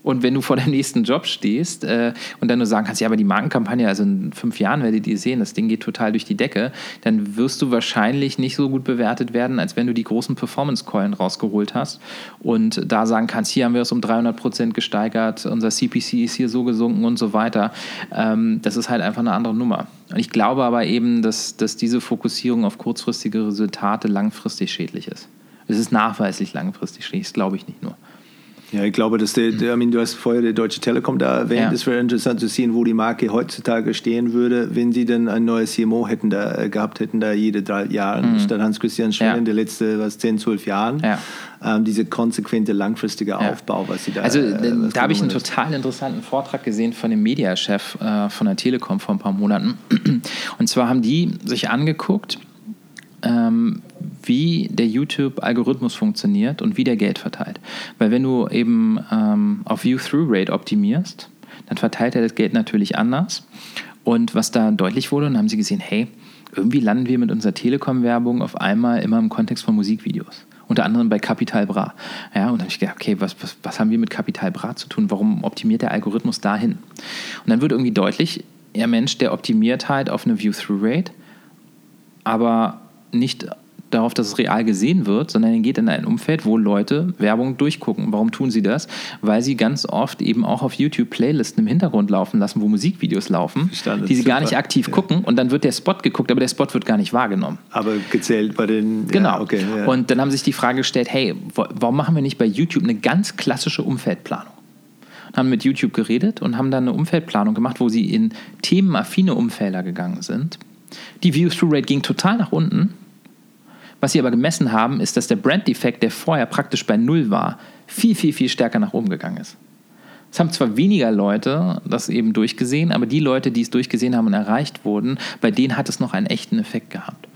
Und wenn du vor deinem nächsten Job stehst äh, und dann nur sagen kannst, ja, aber die Markenkampagne, also in fünf Jahren werdet ihr sehen, das Ding geht total durch die Decke, dann wirst du wahrscheinlich nicht so gut bewertet werden, als wenn du die großen Performance-Keulen rausgeholt hast und da sagen kannst, hier haben wir es um 300 Prozent gesteigert, unser CPC ist hier so gesunken und so weiter. Ähm, das ist halt einfach eine andere Nummer. Und ich glaube aber eben, dass, dass diese Fokussierung auf kurzfristige Resultate langfristig schädlich ist. Es ist nachweislich langfristig schädlich, das glaube ich nicht nur. Ja, ich glaube, dass der, der, du hast vorher die Deutsche Telekom da erwähnt. Es ja. wäre interessant zu sehen, wo die Marke heutzutage stehen würde, wenn sie denn ein neues CMO hätten da, äh, gehabt hätten, da jede drei Jahre, mhm. statt Hans-Christian Schrein ja. in den letzten was, 10, 12 Jahren. Ja. Ähm, diese konsequente, langfristige Aufbau, was sie da Also, äh, da habe ich einen ist. total interessanten Vortrag gesehen von dem Mediachef äh, von der Telekom vor ein paar Monaten. Und zwar haben die sich angeguckt, ähm, wie der YouTube-Algorithmus funktioniert und wie der Geld verteilt. Weil wenn du eben ähm, auf View-Through-Rate optimierst, dann verteilt er das Geld natürlich anders. Und was da deutlich wurde, dann haben sie gesehen, hey, irgendwie landen wir mit unserer Telekom-Werbung auf einmal immer im Kontext von Musikvideos. Unter anderem bei Capital Bra. Ja, und dann habe ich gedacht, okay, was, was, was haben wir mit Capital Bra zu tun? Warum optimiert der Algorithmus dahin? Und dann wird irgendwie deutlich, ja Mensch, der optimiert halt auf eine View-Through-Rate, aber nicht darauf, dass es real gesehen wird, sondern er geht in ein Umfeld, wo Leute Werbung durchgucken. Warum tun sie das? Weil sie ganz oft eben auch auf YouTube Playlisten im Hintergrund laufen lassen, wo Musikvideos laufen, die sie super. gar nicht aktiv ja. gucken und dann wird der Spot geguckt, aber der Spot wird gar nicht wahrgenommen. Aber gezählt bei den... Genau. Ja, okay, ja. Und dann haben sich die Frage gestellt, hey, warum machen wir nicht bei YouTube eine ganz klassische Umfeldplanung? haben mit YouTube geredet und haben dann eine Umfeldplanung gemacht, wo sie in themenaffine Umfelder gegangen sind die View-Through-Rate ging total nach unten. Was sie aber gemessen haben, ist, dass der Brand-Defekt, der vorher praktisch bei Null war, viel, viel, viel stärker nach oben gegangen ist. Es haben zwar weniger Leute das eben durchgesehen, aber die Leute, die es durchgesehen haben und erreicht wurden, bei denen hat es noch einen echten Effekt gehabt.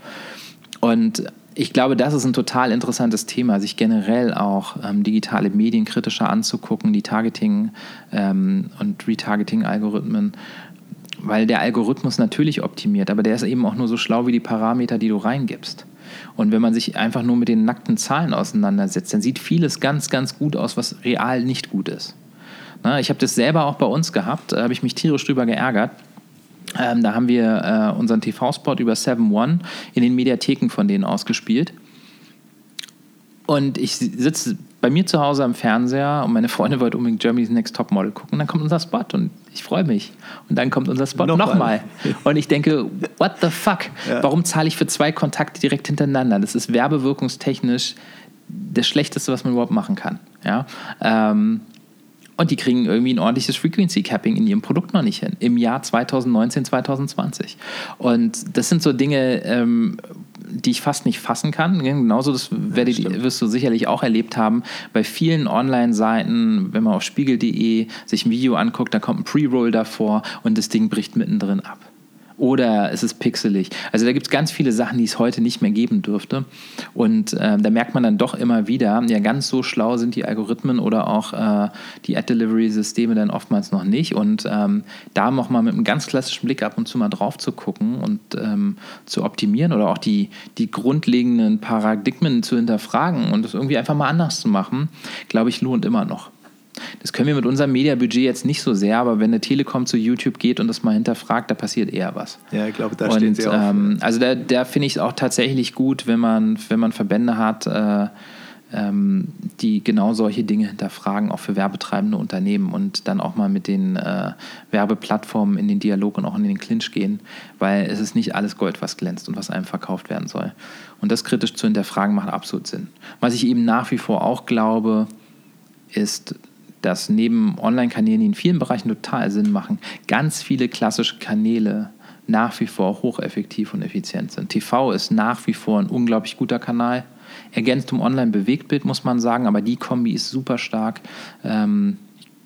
Und ich glaube, das ist ein total interessantes Thema, sich generell auch ähm, digitale Medien kritischer anzugucken, die Targeting ähm, und Retargeting-Algorithmen weil der Algorithmus natürlich optimiert, aber der ist eben auch nur so schlau wie die Parameter, die du reingibst. Und wenn man sich einfach nur mit den nackten Zahlen auseinandersetzt, dann sieht vieles ganz, ganz gut aus, was real nicht gut ist. Na, ich habe das selber auch bei uns gehabt, da habe ich mich tierisch drüber geärgert. Ähm, da haben wir äh, unseren TV-Spot über 7 One in den Mediatheken von denen ausgespielt. Und ich sitze bei mir zu Hause am Fernseher und meine Freundin wollte unbedingt Germany's Next Top Model gucken. Und dann kommt unser Spot und ich freue mich. Und dann kommt unser Spot nochmal. Noch und ich denke, what the fuck? Ja. Warum zahle ich für zwei Kontakte direkt hintereinander? Das ist werbewirkungstechnisch das Schlechteste, was man überhaupt machen kann. Ja? Ähm, und die kriegen irgendwie ein ordentliches Frequency Capping in ihrem Produkt noch nicht hin. Im Jahr 2019, 2020. Und das sind so Dinge, ähm, die ich fast nicht fassen kann. Genauso das, werdet, ja, wirst du sicherlich auch erlebt haben bei vielen Online-Seiten, wenn man auf spiegel.de sich ein Video anguckt, da kommt ein Pre-Roll davor und das Ding bricht mittendrin ab oder es ist pixelig. Also da gibt es ganz viele Sachen, die es heute nicht mehr geben dürfte. Und äh, da merkt man dann doch immer wieder, ja, ganz so schlau sind die Algorithmen oder auch äh, die Ad-Delivery-Systeme dann oftmals noch nicht. Und ähm, da nochmal mit einem ganz klassischen Blick ab und zu mal drauf zu gucken und ähm, zu optimieren oder auch die, die grundlegenden Paradigmen zu hinterfragen und das irgendwie einfach mal anders zu machen, glaube ich, lohnt immer noch. Das können wir mit unserem Mediabudget jetzt nicht so sehr, aber wenn eine Telekom zu YouTube geht und das mal hinterfragt, da passiert eher was. Ja, ich glaube, da und, stehen sie auch. Ähm, also da, da finde ich es auch tatsächlich gut, wenn man, wenn man Verbände hat, äh, ähm, die genau solche Dinge hinterfragen, auch für werbetreibende Unternehmen und dann auch mal mit den äh, Werbeplattformen in den Dialog und auch in den Clinch gehen, weil es ist nicht alles Gold, was glänzt und was einem verkauft werden soll. Und das kritisch zu hinterfragen macht absolut Sinn. Was ich eben nach wie vor auch glaube, ist, dass neben Online-Kanälen, die in vielen Bereichen total Sinn machen, ganz viele klassische Kanäle nach wie vor hocheffektiv und effizient sind. TV ist nach wie vor ein unglaublich guter Kanal. Ergänzt um Online-Bewegtbild, muss man sagen, aber die Kombi ist super stark. Ähm,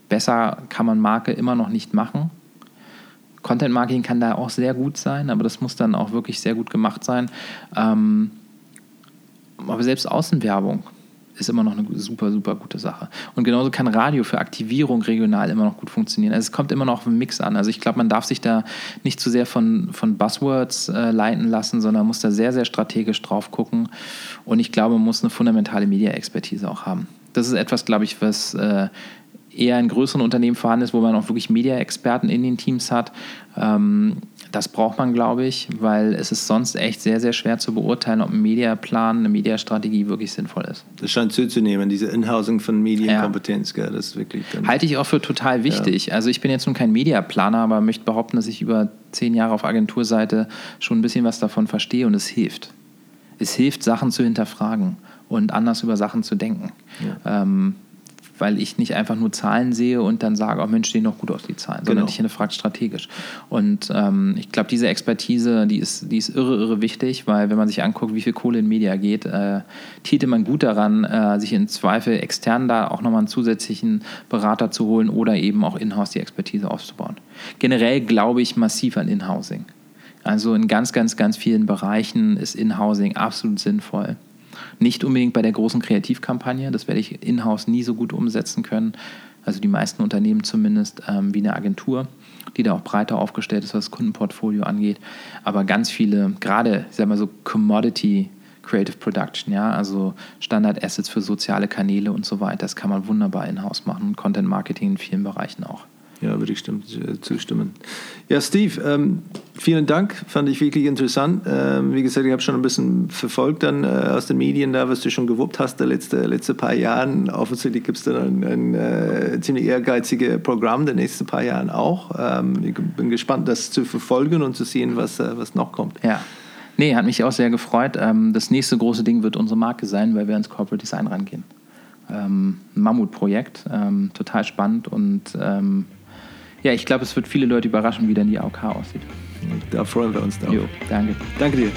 besser kann man Marke immer noch nicht machen. Content Marketing kann da auch sehr gut sein, aber das muss dann auch wirklich sehr gut gemacht sein. Ähm, aber selbst Außenwerbung ist immer noch eine super, super gute Sache. Und genauso kann Radio für Aktivierung regional immer noch gut funktionieren. Also es kommt immer noch auf den Mix an. Also ich glaube, man darf sich da nicht zu sehr von, von Buzzwords äh, leiten lassen, sondern muss da sehr, sehr strategisch drauf gucken. Und ich glaube, man muss eine fundamentale Media-Expertise auch haben. Das ist etwas, glaube ich, was äh, eher in größeren Unternehmen vorhanden ist, wo man auch wirklich Media-Experten in den Teams hat. Ähm, das braucht man, glaube ich, weil es ist sonst echt sehr, sehr schwer zu beurteilen, ob ein Mediaplan, eine Mediastrategie wirklich sinnvoll ist. Das scheint zuzunehmen, diese Inhousing von Medienkompetenz, ja. das ist wirklich. Halte ich auch für total wichtig. Ja. Also ich bin jetzt nun kein Mediaplaner, aber möchte behaupten, dass ich über zehn Jahre auf Agenturseite schon ein bisschen was davon verstehe und es hilft. Es hilft, Sachen zu hinterfragen und anders über Sachen zu denken. Ja. Ähm, weil ich nicht einfach nur Zahlen sehe und dann sage, oh Mensch, sehen doch gut aus, die Zahlen, genau. sondern ich hinterfrage strategisch. Und ähm, ich glaube, diese Expertise, die ist, die ist irre, irre wichtig, weil wenn man sich anguckt, wie viel Kohle in Media geht, äh, täte man gut daran, äh, sich in Zweifel extern da auch nochmal einen zusätzlichen Berater zu holen oder eben auch in-house die Expertise aufzubauen. Generell glaube ich massiv an In-Housing. Also in ganz, ganz, ganz vielen Bereichen ist In-Housing absolut sinnvoll. Nicht unbedingt bei der großen Kreativkampagne, das werde ich in-house nie so gut umsetzen können. Also die meisten Unternehmen zumindest ähm, wie eine Agentur, die da auch breiter aufgestellt ist, was das Kundenportfolio angeht. Aber ganz viele, gerade, ich sag mal so Commodity Creative Production, ja, also Standard Assets für soziale Kanäle und so weiter, das kann man wunderbar in-house machen. Content Marketing in vielen Bereichen auch. Ja, würde ich zustimmen. Ja, Steve, ähm, vielen Dank. Fand ich wirklich interessant. Ähm, wie gesagt, ich habe schon ein bisschen verfolgt dann äh, aus den Medien da, was du schon gewuppt hast, der letzte, letzte paar Jahren. Offensichtlich gibt es dann ein, ein äh, ziemlich ehrgeiziges Programm der nächsten paar Jahren auch. Ähm, ich bin gespannt, das zu verfolgen und zu sehen, was, äh, was noch kommt. Ja. Nee, hat mich auch sehr gefreut. Ähm, das nächste große Ding wird unsere Marke sein, weil wir ans Corporate Design rangehen. Ähm, Mammutprojekt, ähm, total spannend und ähm, ja, ich glaube, es wird viele Leute überraschen, wie dann die AOK aussieht. Da freuen wir uns drauf. Jo, danke. Danke dir.